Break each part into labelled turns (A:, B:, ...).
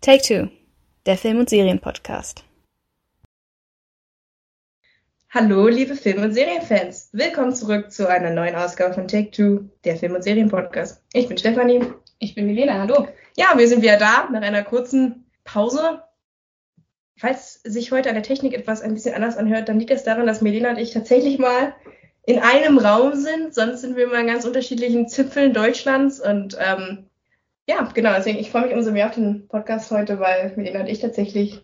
A: Take Two, der Film- und Serienpodcast.
B: Hallo, liebe Film- und Serienfans. Willkommen zurück zu einer neuen Ausgabe von Take Two, der Film- und Serienpodcast. Ich bin Stefanie.
C: Ich bin Milena, hallo.
B: Ja, wir sind wieder da nach einer kurzen Pause. Falls sich heute an der Technik etwas ein bisschen anders anhört, dann liegt es daran, dass Milena und ich tatsächlich mal in einem Raum sind. Sonst sind wir immer in ganz unterschiedlichen Zipfeln Deutschlands. Und ähm, ja, genau, deswegen ich freue mich umso mehr auf den Podcast heute, weil Milena und ich tatsächlich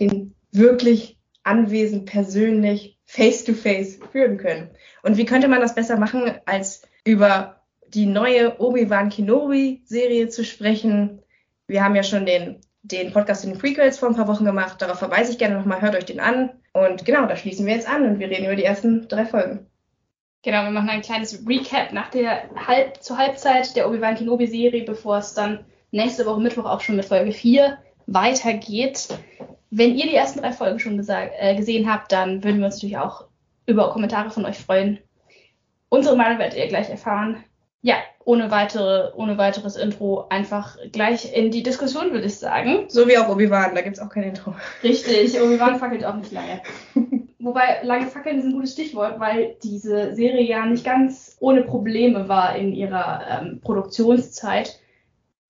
B: den wirklich anwesend, persönlich, face-to-face führen können. Und wie könnte man das besser machen, als über die neue Obi-Wan Kenobi-Serie zu sprechen? Wir haben ja schon den, den Podcast in den Prequels vor ein paar Wochen gemacht. Darauf verweise ich gerne nochmal, hört euch den an. Und genau, da schließen wir jetzt an und wir reden über die ersten drei Folgen.
C: Genau, wir machen ein kleines Recap nach der Halb zur Halbzeit der Obi-Wan Kenobi-Serie, bevor es dann nächste Woche Mittwoch auch schon mit Folge 4 weitergeht. Wenn ihr die ersten drei Folgen schon äh, gesehen habt, dann würden wir uns natürlich auch über Kommentare von euch freuen. Unsere Meinung werdet ihr gleich erfahren. Ja, ohne, weitere, ohne weiteres Intro einfach gleich in die Diskussion, würde ich sagen.
B: So wie auch Obi-Wan, da gibt es auch kein Intro.
C: Richtig, Obi-Wan fackelt auch nicht lange. Wobei, lange fackeln ist ein gutes Stichwort, weil diese Serie ja nicht ganz ohne Probleme war in ihrer ähm, Produktionszeit.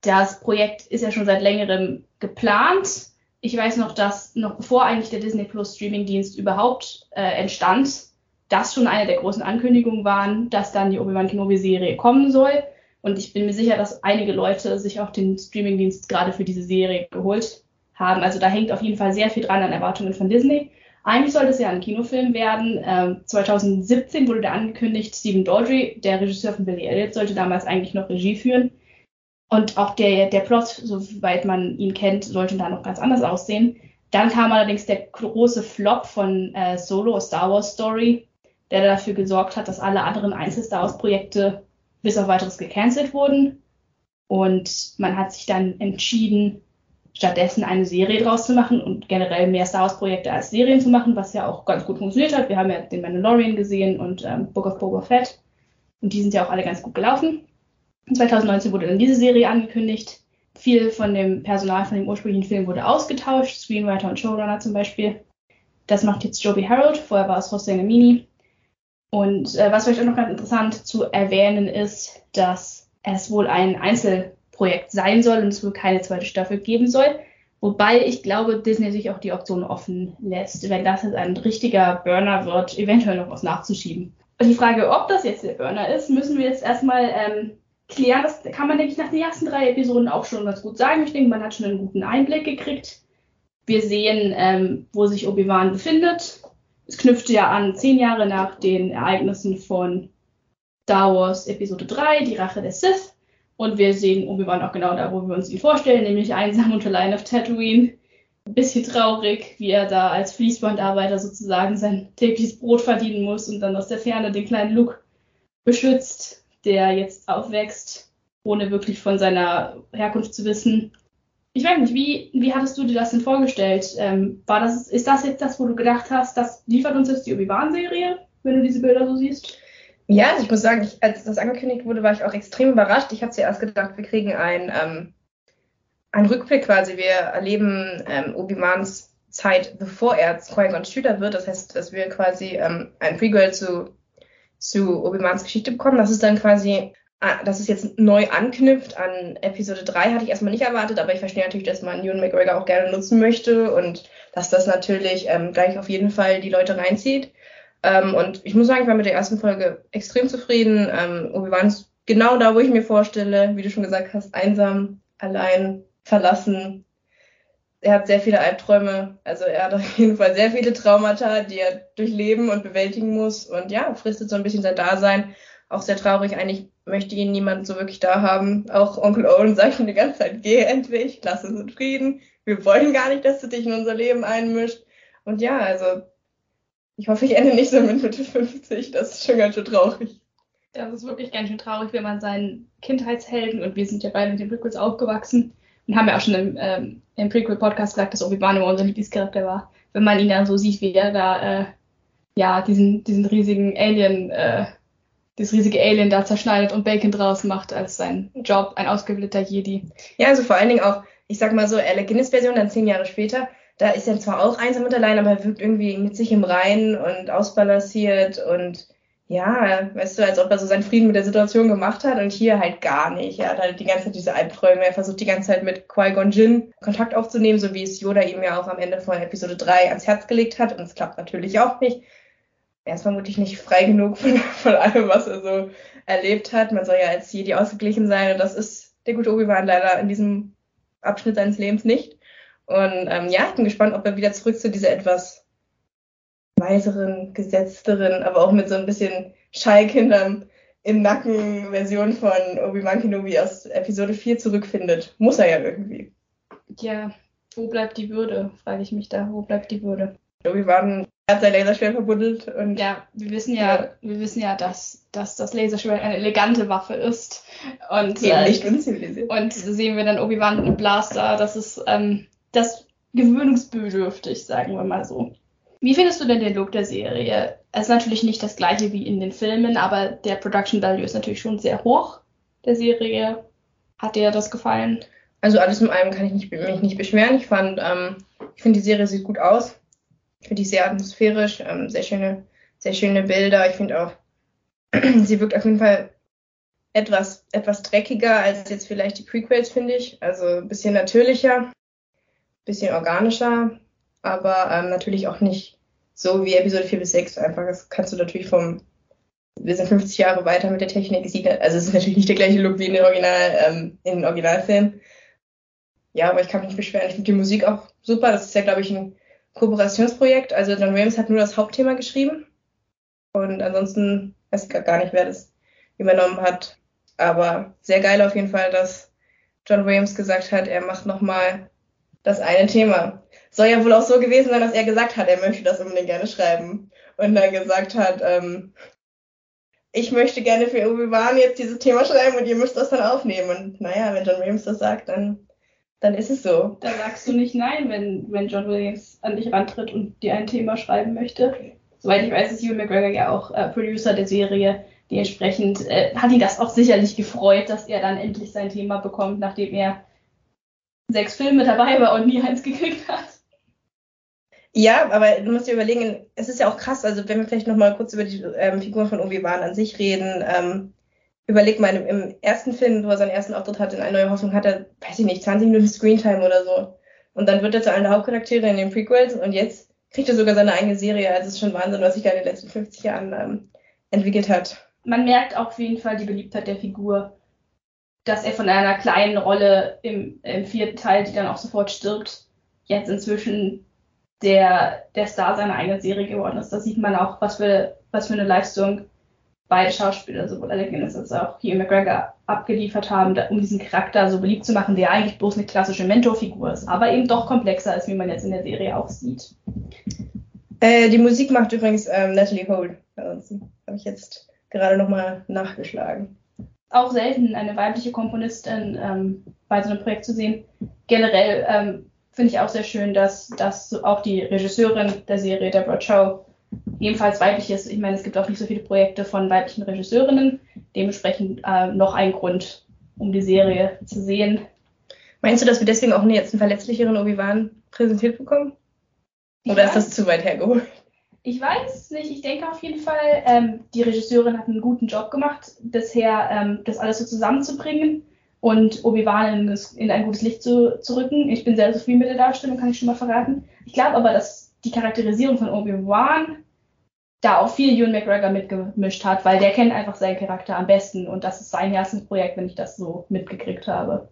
C: Das Projekt ist ja schon seit längerem geplant. Ich weiß noch, dass noch bevor eigentlich der Disney Plus Streaming-Dienst überhaupt äh, entstand, das schon eine der großen Ankündigungen waren, dass dann die Obi-Wan Kenobi-Serie kommen soll. Und ich bin mir sicher, dass einige Leute sich auch den Streaming-Dienst gerade für diese Serie geholt haben. Also da hängt auf jeden Fall sehr viel dran an Erwartungen von Disney. Eigentlich sollte es ja ein Kinofilm werden. Ähm, 2017 wurde der angekündigt, Stephen Daldry, der Regisseur von Billy Elliot, sollte damals eigentlich noch Regie führen. Und auch der, der Plot, soweit man ihn kennt, sollte da noch ganz anders aussehen. Dann kam allerdings der große Flop von äh, Solo, Star Wars Story, der dafür gesorgt hat, dass alle anderen Einzel-Star Wars-Projekte bis auf weiteres gecancelt wurden. Und man hat sich dann entschieden, stattdessen eine Serie draus zu machen und generell mehr Star Wars-Projekte als Serien zu machen, was ja auch ganz gut funktioniert hat. Wir haben ja den Mandalorian gesehen und ähm, Book of Boba Fett. Und die sind ja auch alle ganz gut gelaufen. 2019 wurde dann diese Serie angekündigt. Viel von dem Personal von dem ursprünglichen Film wurde ausgetauscht, Screenwriter und Showrunner zum Beispiel. Das macht jetzt Joby Harold, vorher war es Hossein Amini. Und äh, was vielleicht auch noch ganz interessant zu erwähnen ist, dass es wohl ein Einzelprojekt sein soll und es wohl keine zweite Staffel geben soll. Wobei ich glaube, Disney sich auch die Option offen lässt, wenn das jetzt ein richtiger Burner wird, eventuell noch was nachzuschieben. Und die Frage, ob das jetzt der Burner ist, müssen wir jetzt erstmal ähm, klären. Das kann man, denke ich, nach den ersten drei Episoden auch schon ganz gut sagen. Ich denke, man hat schon einen guten Einblick gekriegt. Wir sehen, ähm, wo sich Obi-Wan befindet. Es knüpfte ja an zehn Jahre nach den Ereignissen von Star Wars Episode 3, die Rache der Sith. Und wir sehen Obi-Wan auch genau da, wo wir uns ihn vorstellen, nämlich einsam und allein auf Tatooine. Ein bisschen traurig, wie er da als Fließbandarbeiter sozusagen sein tägliches Brot verdienen muss und dann aus der Ferne den kleinen Luke beschützt, der jetzt aufwächst, ohne wirklich von seiner Herkunft zu wissen. Ich weiß nicht, wie, wie hattest du dir das denn vorgestellt? Ähm, war das, ist das jetzt das, wo du gedacht hast, das liefert uns jetzt die Obi-Wan-Serie, wenn du diese Bilder so siehst?
B: Ja, also ich muss sagen, ich, als das angekündigt wurde, war ich auch extrem überrascht. Ich habe zuerst gedacht, wir kriegen ein, ähm, einen Rückblick quasi. Wir erleben ähm, Obi-Wans Zeit, bevor er Qui-Gon Schüler wird. Das heißt, dass wir quasi ähm, ein Prequel zu, zu Obi-Wans Geschichte bekommen. Das ist dann quasi, ah, dass es jetzt neu anknüpft an Episode 3, hatte ich erstmal nicht erwartet, aber ich verstehe natürlich, dass man Ewan McGregor auch gerne nutzen möchte und dass das natürlich ähm, gleich auf jeden Fall die Leute reinzieht. Ähm, und ich muss sagen, ich war mit der ersten Folge extrem zufrieden. Ähm, Obi-Wan ist genau da, wo ich mir vorstelle, wie du schon gesagt hast, einsam, allein, verlassen. Er hat sehr viele Albträume, also er hat auf jeden Fall sehr viele Traumata, die er durchleben und bewältigen muss. Und ja, fristet so ein bisschen sein Dasein. Auch sehr traurig, eigentlich möchte ihn niemand so wirklich da haben. Auch Onkel Owen sagt schon die ganze Zeit, geh endlich, lass uns in Frieden. Wir wollen gar nicht, dass du dich in unser Leben einmischt. Und ja, also ich hoffe, ich ende nicht so mit Mitte 50. Das ist schon ganz schön traurig.
C: Das ist wirklich ganz schön traurig, wenn man seinen Kindheitshelden, und wir sind ja beide mit den Prequels aufgewachsen und haben ja auch schon im, ähm, im Prequel-Podcast gesagt, dass Obi-Wan immer unser Lieblingscharakter war. Wenn man ihn dann so sieht, wie er da, äh, ja, diesen, diesen riesigen Alien, äh, das riesige Alien da zerschneidet und Bacon draus macht als sein Job, ein ausgebildeter Jedi.
B: Ja, also vor allen Dingen auch, ich sag mal so, Alec Guinness Version, dann zehn Jahre später, da ist er zwar auch einsam und allein, aber er wirkt irgendwie mit sich im Reinen und ausbalanciert und ja, weißt du, als ob er so seinen Frieden mit der Situation gemacht hat und hier halt gar nicht. Er hat halt die ganze Zeit diese Albträume. Er versucht die ganze Zeit mit Qui-Gon Jinn Kontakt aufzunehmen, so wie es Yoda ihm ja auch am Ende von Episode 3 ans Herz gelegt hat. Und es klappt natürlich auch nicht. Er ist vermutlich nicht frei genug von, von allem, was er so erlebt hat. Man soll ja als Jedi ausgeglichen sein und das ist der gute Obi-Wan leider in diesem Abschnitt seines Lebens nicht. Und ähm, ja, ich bin gespannt, ob er wieder zurück zu dieser etwas weiseren, gesetzteren, aber auch mit so ein bisschen Schallkindern im Nacken Version von Obi-Wan Kenobi aus Episode 4 zurückfindet. Muss er ja irgendwie.
C: Ja, wo bleibt die Würde, frage ich mich da. Wo bleibt die Würde?
B: Obi-Wan hat sein Laserschwert verbuddelt und.
C: Ja, wir wissen ja, ja, wir wissen ja, dass, dass das Laserschwert eine elegante Waffe ist. Und,
B: Eben äh, nicht unzivilisiert.
C: Und sehen wir dann Obi-Wan mit einem Blaster. Das ist ähm, das gewöhnungsbedürftig, sagen wir mal so. Wie findest du denn den Look der Serie? Es ist natürlich nicht das gleiche wie in den Filmen, aber der Production Value ist natürlich schon sehr hoch der Serie. Hat dir das gefallen?
B: Also alles in allem kann ich nicht, mich nicht beschweren. Ich fand, ähm, ich finde die Serie sieht gut aus. Ich finde die sehr atmosphärisch, ähm, sehr schöne, sehr schöne Bilder. Ich finde auch, sie wirkt auf jeden Fall etwas, etwas dreckiger als jetzt vielleicht die Prequels, finde ich. Also ein bisschen natürlicher, bisschen organischer, aber ähm, natürlich auch nicht so wie Episode 4 bis 6 einfach. Das kannst du natürlich vom, wir sind 50 Jahre weiter mit der Technik, sieht, also es ist natürlich nicht der gleiche Look wie in den Original, ähm, in den Originalfilmen. Ja, aber ich kann mich nicht beschweren. Ich finde die Musik auch super. Das ist ja, glaube ich, ein Kooperationsprojekt. Also John Williams hat nur das Hauptthema geschrieben. Und ansonsten weiß ich gar nicht, wer das übernommen hat. Aber sehr geil auf jeden Fall, dass John Williams gesagt hat, er macht nochmal das eine Thema. Soll ja wohl auch so gewesen sein, dass er gesagt hat, er möchte das unbedingt gerne schreiben. Und dann gesagt hat, ähm, ich möchte gerne für Obi-Wan jetzt dieses Thema schreiben und ihr müsst das dann aufnehmen. Und naja, wenn John Williams das sagt, dann, dann ist es so.
C: Da sagst du nicht nein, wenn, wenn John Williams an dich rantritt und dir ein Thema schreiben möchte. Soweit ich weiß, ist Hugh McGregor ja auch äh, Producer der Serie. Dementsprechend äh, hat ihn das auch sicherlich gefreut, dass er dann endlich sein Thema bekommt, nachdem er sechs Filme dabei war und nie eins gekriegt hat.
B: Ja, aber du musst dir überlegen, es ist ja auch krass, also wenn wir vielleicht nochmal kurz über die ähm, Figur von Obi-Wan an sich reden, ähm, überleg mal, im, ersten Film, wo er seinen ersten Auftritt hatte in Eine neue Hoffnung, hat er, weiß ich nicht, 20 Minuten Screentime oder so. Und dann wird er zu einer der Hauptcharaktere in den Prequels und jetzt kriegt er sogar seine eigene Serie. Also es ist schon Wahnsinn, was sich da in den letzten 50 Jahren ähm, entwickelt hat.
C: Man merkt auf jeden Fall die Beliebtheit der Figur dass er von einer kleinen Rolle im, im vierten Teil, die dann auch sofort stirbt, jetzt inzwischen der, der Star seiner eigenen Serie geworden ist. Da sieht man auch, was für, was für eine Leistung beide Schauspieler, sowohl Alec Guinness als auch Hugh McGregor, abgeliefert haben, um diesen Charakter so beliebt zu machen, der eigentlich bloß eine klassische Mentorfigur ist, aber eben doch komplexer ist, wie man jetzt in der Serie auch sieht.
B: Äh, die Musik macht übrigens ähm, Natalie Holt. Habe ich jetzt gerade nochmal nachgeschlagen
C: auch selten eine weibliche Komponistin ähm, bei so einem Projekt zu sehen. Generell ähm, finde ich auch sehr schön, dass, dass auch die Regisseurin der Serie, Deborah Chow, ebenfalls weiblich ist. Ich meine, es gibt auch nicht so viele Projekte von weiblichen Regisseurinnen. Dementsprechend äh, noch ein Grund, um die Serie zu sehen.
B: Meinst du, dass wir deswegen auch jetzt einen verletzlicheren Obi-Wan präsentiert bekommen? Oder ja. ist das zu weit hergeholt?
C: Ich weiß nicht, ich denke auf jeden Fall, ähm, die Regisseurin hat einen guten Job gemacht, bisher ähm, das alles so zusammenzubringen und Obi-Wan in, in, ein gutes Licht zu, zu rücken. Ich bin sehr zufrieden mit der Darstellung, kann ich schon mal verraten. Ich glaube aber, dass die Charakterisierung von Obi-Wan da auch viel Ewan McGregor mitgemischt hat, weil der kennt einfach seinen Charakter am besten und das ist sein Herzensprojekt, wenn ich das so mitgekriegt habe.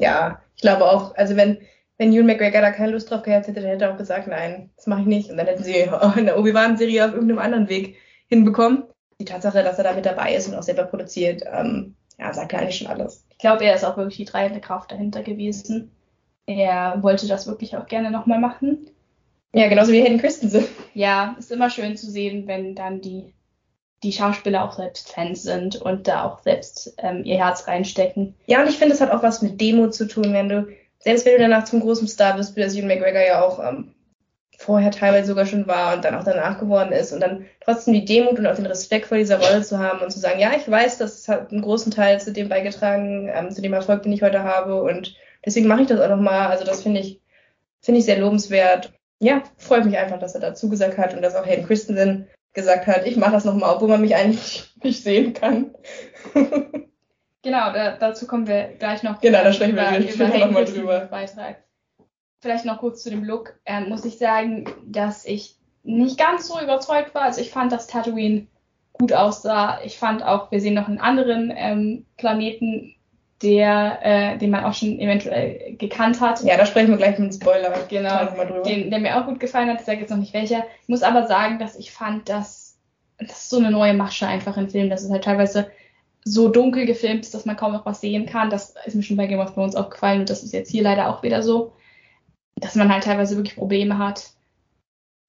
B: Ja, ich glaube auch, also wenn wenn Ewan McGregor da keine Lust drauf gehabt hätte, dann hätte er auch gesagt, nein, das mache ich nicht. Und dann hätten sie eine Obi-Wan-Serie auf irgendeinem anderen Weg hinbekommen. Die Tatsache, dass er da mit dabei ist und auch selber produziert, ähm, ja, sagt ja eigentlich schon alles.
C: Ich glaube, er ist auch wirklich die treibende Kraft dahinter gewesen. Er wollte das wirklich auch gerne nochmal machen.
B: Ja, genauso wie Hayden Christensen.
C: Ja, ist immer schön zu sehen, wenn dann die, die Schauspieler auch selbst Fans sind und da auch selbst ähm, ihr Herz reinstecken.
B: Ja, und ich finde, es hat auch was mit Demo zu tun, wenn du selbst wenn du danach zum großen Star bist, wie das Ewan McGregor ja auch ähm, vorher teilweise sogar schon war und dann auch danach geworden ist und dann trotzdem die Demut und auch den Respekt vor dieser Rolle zu haben und zu sagen, ja, ich weiß, das hat einen großen Teil zu dem beigetragen, ähm, zu dem Erfolg, den ich heute habe und deswegen mache ich das auch nochmal. Also das finde ich, finde ich sehr lobenswert. Ja, freut mich einfach, dass er dazu gesagt hat und dass auch Hayden Christensen gesagt hat, ich mache das nochmal, obwohl man mich eigentlich nicht sehen kann.
C: genau, da, dazu kommen wir gleich noch.
B: Genau, da sprechen wir über, nochmal drüber.
C: Beitrag. Vielleicht noch kurz zu dem Look. Ähm, muss ich sagen, dass ich nicht ganz so überzeugt war. Also ich fand, dass Tatooine gut aussah. Ich fand auch, wir sehen noch einen anderen ähm, Planeten, der, äh, den man auch schon eventuell gekannt hat.
B: Ja, da sprechen wir gleich mit Spoiler.
C: Genau, den, der mir auch gut gefallen hat. Ich sage jetzt noch nicht welcher. Ich muss aber sagen, dass ich fand, dass das ist so eine neue Masche einfach im Film, dass es halt teilweise so dunkel gefilmt ist, dass man kaum noch was sehen kann. Das ist mir schon bei Game of Thrones aufgefallen und das ist jetzt hier leider auch wieder so, dass man halt teilweise wirklich Probleme hat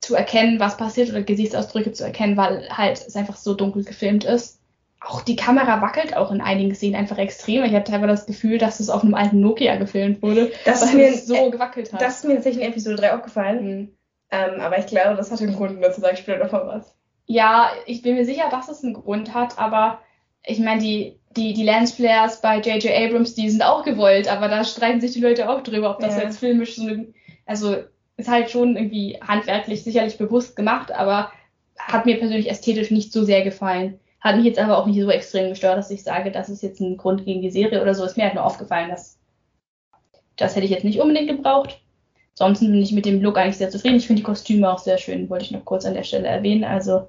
C: zu erkennen, was passiert oder Gesichtsausdrücke zu erkennen, weil halt es einfach so dunkel gefilmt ist. Auch die Kamera wackelt auch in einigen Szenen einfach extrem. Ich hatte teilweise das Gefühl, dass es auf einem alten Nokia gefilmt wurde,
B: das weil mir, es so äh, gewackelt hat. Das ist mir tatsächlich in Episode 3 aufgefallen. Mhm. Ähm, aber ich glaube, das hat einen Grund, dazu sage ich später noch mal was.
C: Ja, ich bin mir sicher, dass es einen Grund hat, aber ich meine, die, die, die Lensflares bei J.J. Abrams, die sind auch gewollt, aber da streiten sich die Leute auch drüber, ob das ja. jetzt filmisch so eine, also ist halt schon irgendwie handwerklich sicherlich bewusst gemacht, aber hat mir persönlich ästhetisch nicht so sehr gefallen. Hat mich jetzt aber auch nicht so extrem gestört, dass ich sage, das ist jetzt ein Grund gegen die Serie oder so. Ist mir halt nur aufgefallen, dass das hätte ich jetzt nicht unbedingt gebraucht. Sonst bin ich mit dem Look eigentlich sehr zufrieden. Ich finde die Kostüme auch sehr schön, wollte ich noch kurz an der Stelle erwähnen. Also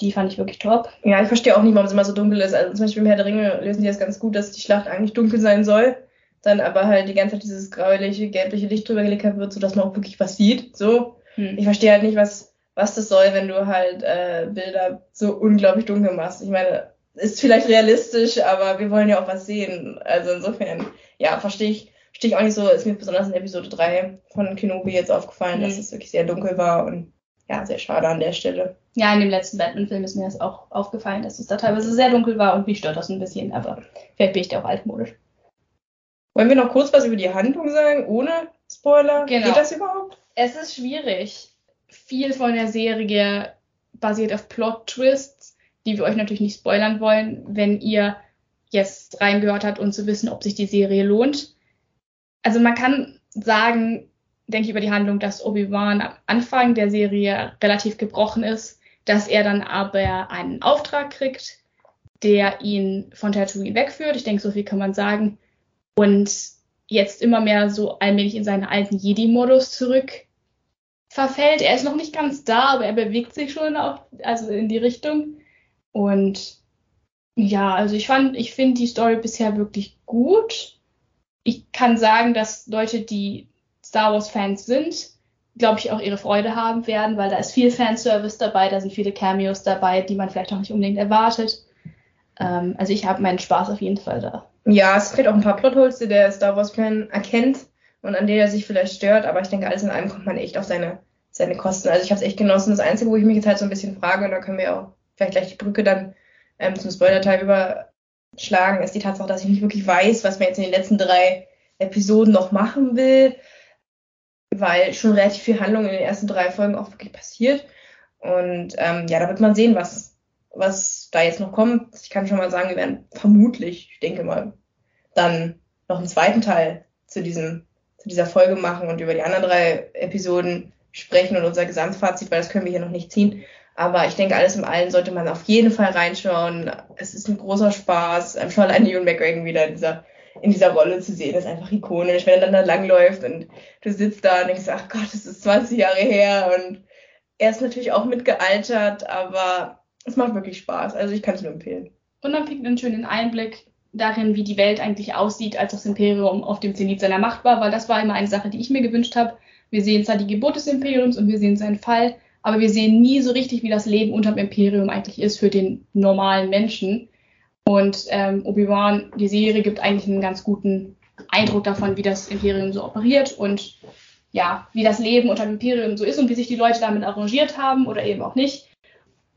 C: die fand ich wirklich top.
B: Ja, ich verstehe auch nicht, warum es immer so dunkel ist. Also zum Beispiel im Herr der Ringe lösen die das ganz gut, dass die Schlacht eigentlich dunkel sein soll dann aber halt die ganze Zeit dieses grauliche, gelbliche Licht drüber gelegt wird, sodass man auch wirklich was sieht. So. Hm. Ich verstehe halt nicht, was, was das soll, wenn du halt äh, Bilder so unglaublich dunkel machst. Ich meine, ist vielleicht realistisch, aber wir wollen ja auch was sehen. Also insofern, ja, verstehe ich, verstehe ich auch nicht so. Ist mir besonders in Episode 3 von Kenobi jetzt aufgefallen, hm. dass es wirklich sehr dunkel war und ja, sehr schade an der Stelle.
C: Ja, in dem letzten Batman-Film ist mir das auch aufgefallen, dass es da teilweise sehr dunkel war und mich stört das ein bisschen, aber vielleicht bin ich da auch altmodisch.
B: Wollen wir noch kurz was über die Handlung sagen, ohne Spoiler? Genau. Geht das überhaupt?
C: Es ist schwierig. Viel von der Serie basiert auf Plot-Twists, die wir euch natürlich nicht spoilern wollen, wenn ihr jetzt reingehört habt, um zu wissen, ob sich die Serie lohnt. Also man kann sagen, denke ich über die Handlung, dass Obi-Wan am Anfang der Serie relativ gebrochen ist, dass er dann aber einen Auftrag kriegt, der ihn von Tatooine wegführt. Ich denke, so viel kann man sagen und jetzt immer mehr so allmählich in seinen alten Jedi-Modus zurück verfällt. Er ist noch nicht ganz da, aber er bewegt sich schon auch, also in die Richtung. Und ja, also ich fand, ich finde die Story bisher wirklich gut. Ich kann sagen, dass Leute, die Star Wars Fans sind, glaube ich, auch ihre Freude haben werden, weil da ist viel Fanservice dabei, da sind viele Cameos dabei, die man vielleicht auch nicht unbedingt erwartet. Ähm, also ich habe meinen Spaß auf jeden Fall da.
B: Ja, es fehlt auch ein paar Plotholes, die der Star Wars-Fan erkennt und an denen er sich vielleicht stört, aber ich denke, alles in allem kommt man echt auf seine, seine Kosten. Also ich habe es echt genossen. Das Einzige, wo ich mich jetzt halt so ein bisschen frage, und da können wir auch vielleicht gleich die Brücke dann ähm, zum Spoiler-Teil überschlagen, ist die Tatsache, dass ich nicht wirklich weiß, was man jetzt in den letzten drei Episoden noch machen will, weil schon relativ viel Handlung in den ersten drei Folgen auch wirklich passiert. Und ähm, ja, da wird man sehen, was, was da jetzt noch kommt. Ich kann schon mal sagen, wir werden vermutlich, ich denke mal, dann noch einen zweiten Teil zu diesem, zu dieser Folge machen und über die anderen drei Episoden sprechen und unser Gesamtfazit, weil das können wir hier noch nicht ziehen. Aber ich denke, alles im Allen sollte man auf jeden Fall reinschauen. Es ist ein großer Spaß, schon alleine Ewan McGregor wieder in dieser, in dieser Rolle zu sehen. Ist einfach ikonisch, wenn er dann da langläuft und du sitzt da und denkst, ach Gott, das ist 20 Jahre her und er ist natürlich auch mitgealtert, aber es macht wirklich Spaß. Also ich kann es nur empfehlen.
C: Und man kriegt einen schönen Einblick darin, wie die Welt eigentlich aussieht, als das Imperium auf dem Zenit seiner Macht war, weil das war immer eine Sache, die ich mir gewünscht habe. Wir sehen zwar die Geburt des Imperiums und wir sehen seinen Fall, aber wir sehen nie so richtig, wie das Leben unter dem Imperium eigentlich ist für den normalen Menschen. Und ähm, Obi-Wan, die Serie gibt eigentlich einen ganz guten Eindruck davon, wie das Imperium so operiert und ja, wie das Leben unter dem Imperium so ist und wie sich die Leute damit arrangiert haben oder eben auch nicht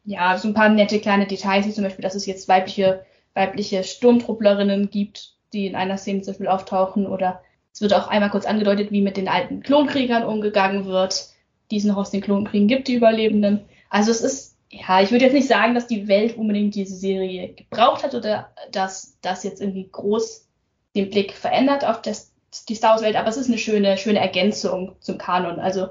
C: ja, so ein paar nette kleine Details, wie zum Beispiel, dass es jetzt weibliche, weibliche Sturmtrupplerinnen gibt, die in einer Szene zum Beispiel auftauchen oder es wird auch einmal kurz angedeutet, wie mit den alten Klonkriegern umgegangen wird, die es noch aus den Klonkriegen gibt, die Überlebenden. Also es ist, ja, ich würde jetzt nicht sagen, dass die Welt unbedingt diese Serie gebraucht hat oder dass das jetzt irgendwie groß den Blick verändert auf das die Star Wars Welt, aber es ist eine schöne, schöne Ergänzung zum Kanon. Also,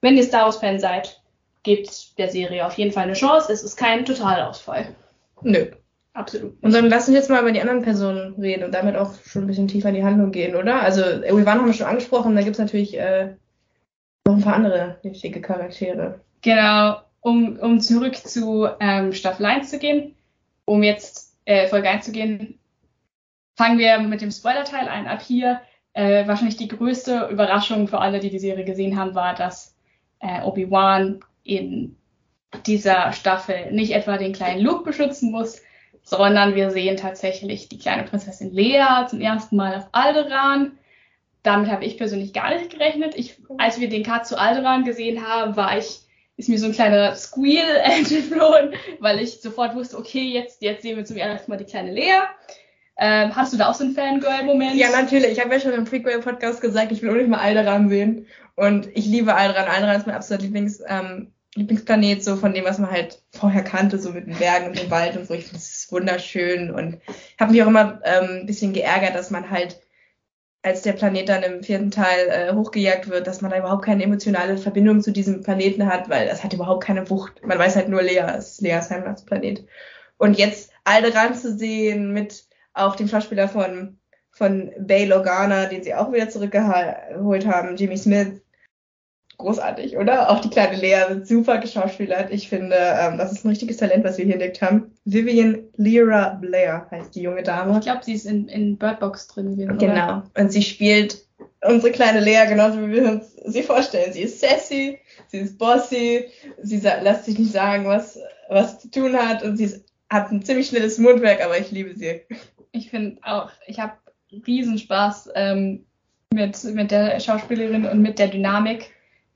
C: wenn ihr Star Wars Fan seid, gebt der Serie auf jeden Fall eine Chance. Es ist kein Totalausfall.
B: Nö.
C: Absolut.
B: Und dann lass uns jetzt mal über die anderen Personen reden und damit auch schon ein bisschen tiefer in die Handlung gehen, oder? Also, Obi-Wan haben wir schon angesprochen, da gibt es natürlich äh, noch ein paar andere wichtige Charaktere.
C: Genau, um, um zurück zu ähm, Staffel 1 zu gehen, um jetzt äh, Folge 1 zu gehen, fangen wir mit dem Spoiler-Teil ein. Ab hier äh, wahrscheinlich die größte Überraschung für alle, die die Serie gesehen haben, war, dass äh, Obi-Wan in dieser Staffel nicht etwa den kleinen Luke beschützen muss, sondern wir sehen tatsächlich die kleine Prinzessin Lea zum ersten Mal auf Alderaan. Damit habe ich persönlich gar nicht gerechnet. Ich, als wir den Cut zu Alderaan gesehen haben, war ich, ist mir so ein kleiner Squeal entflohen, weil ich sofort wusste, okay, jetzt, jetzt sehen wir zum ersten Mal die kleine Lea. Ähm, hast du da auch so einen Fangirl-Moment?
B: Ja, natürlich. Ich habe ja schon im Prequel-Podcast gesagt, ich will unbedingt mal Alderaan sehen. Und ich liebe Alderaan. Alderaan ist mein absoluter Lieblings, ähm, Lieblingsplanet, so von dem, was man halt vorher kannte, so mit den Bergen und dem Wald und so. Ich finde es wunderschön und habe mich auch immer ähm, ein bisschen geärgert, dass man halt, als der Planet dann im vierten Teil äh, hochgejagt wird, dass man da überhaupt keine emotionale Verbindung zu diesem Planeten hat, weil das hat überhaupt keine Wucht. Man weiß halt nur, Lea ist Leas Heimatsplanet. Und jetzt Alderan zu sehen mit auch dem Schauspieler von, von Bay Logana, den sie auch wieder zurückgeholt haben, Jimmy Smith, großartig, oder? Auch die kleine Lea wird super geschauspielert. Ich finde, ähm, das ist ein richtiges Talent, was wir hier entdeckt haben. Vivian Lyra Blair heißt die junge Dame.
C: Ich glaube, sie ist in, in Bird Box drin gewesen.
B: Genau. Oder? Und sie spielt unsere kleine Lea genauso, wie wir uns sie vorstellen. Sie ist sassy, sie ist bossy, sie lässt sich nicht sagen, was, was zu tun hat und sie ist, hat ein ziemlich schnelles Mundwerk, aber ich liebe sie.
C: Ich finde auch, ich habe Riesenspaß ähm, mit, mit der Schauspielerin und mit der Dynamik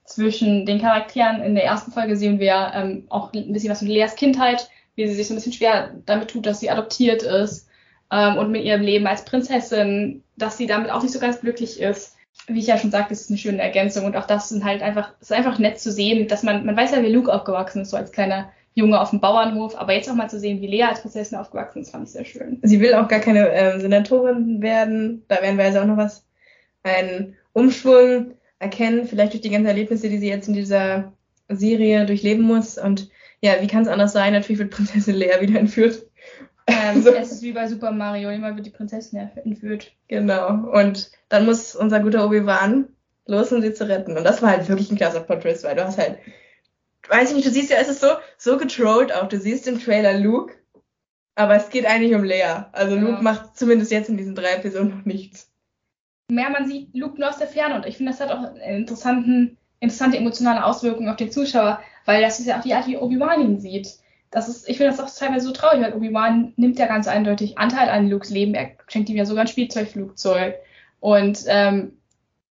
C: zwischen den Charakteren. In der ersten Folge sehen wir ähm, auch ein bisschen was von Leas Kindheit, wie sie sich so ein bisschen schwer damit tut, dass sie adoptiert ist ähm, und mit ihrem Leben als Prinzessin, dass sie damit auch nicht so ganz glücklich ist. Wie ich ja schon sagte, ist es eine schöne Ergänzung und auch das sind halt einfach, ist einfach nett zu sehen, dass man, man weiß ja, wie Luke aufgewachsen ist, so als kleiner Junge auf dem Bauernhof, aber jetzt auch mal zu sehen, wie Lea als Prinzessin aufgewachsen ist, fand ich sehr schön.
B: Sie will auch gar keine ähm, Senatorin werden, da werden wir also auch noch was, ein Umschwung erkennen, vielleicht durch die ganzen Erlebnisse, die sie jetzt in dieser Serie durchleben muss. Und ja, wie kann es anders sein? Natürlich wird Prinzessin Lea wieder entführt.
C: Ähm, so. Es ist wie bei Super Mario, immer wird die Prinzessin entführt.
B: Genau. Und dann muss unser guter Obi-Wan los, um sie zu retten. Und das war halt wirklich ein krasser Plot-Twist, weil du hast halt, weiß ich nicht, du siehst ja, es ist so, so getrollt auch. Du siehst im Trailer Luke, aber es geht eigentlich um Lea. Also ja. Luke macht zumindest jetzt in diesen drei Episoden noch nichts
C: mehr man sieht Luke nur aus der Ferne. Und ich finde, das hat auch eine interessanten, interessante emotionale Auswirkungen auf den Zuschauer, weil das ist ja auch die Art, wie Obi-Wan ihn sieht. Das ist, ich finde das auch teilweise so traurig, weil Obi-Wan nimmt ja ganz eindeutig Anteil an Lukes Leben. Er schenkt ihm ja sogar ein Spielzeugflugzeug und ähm,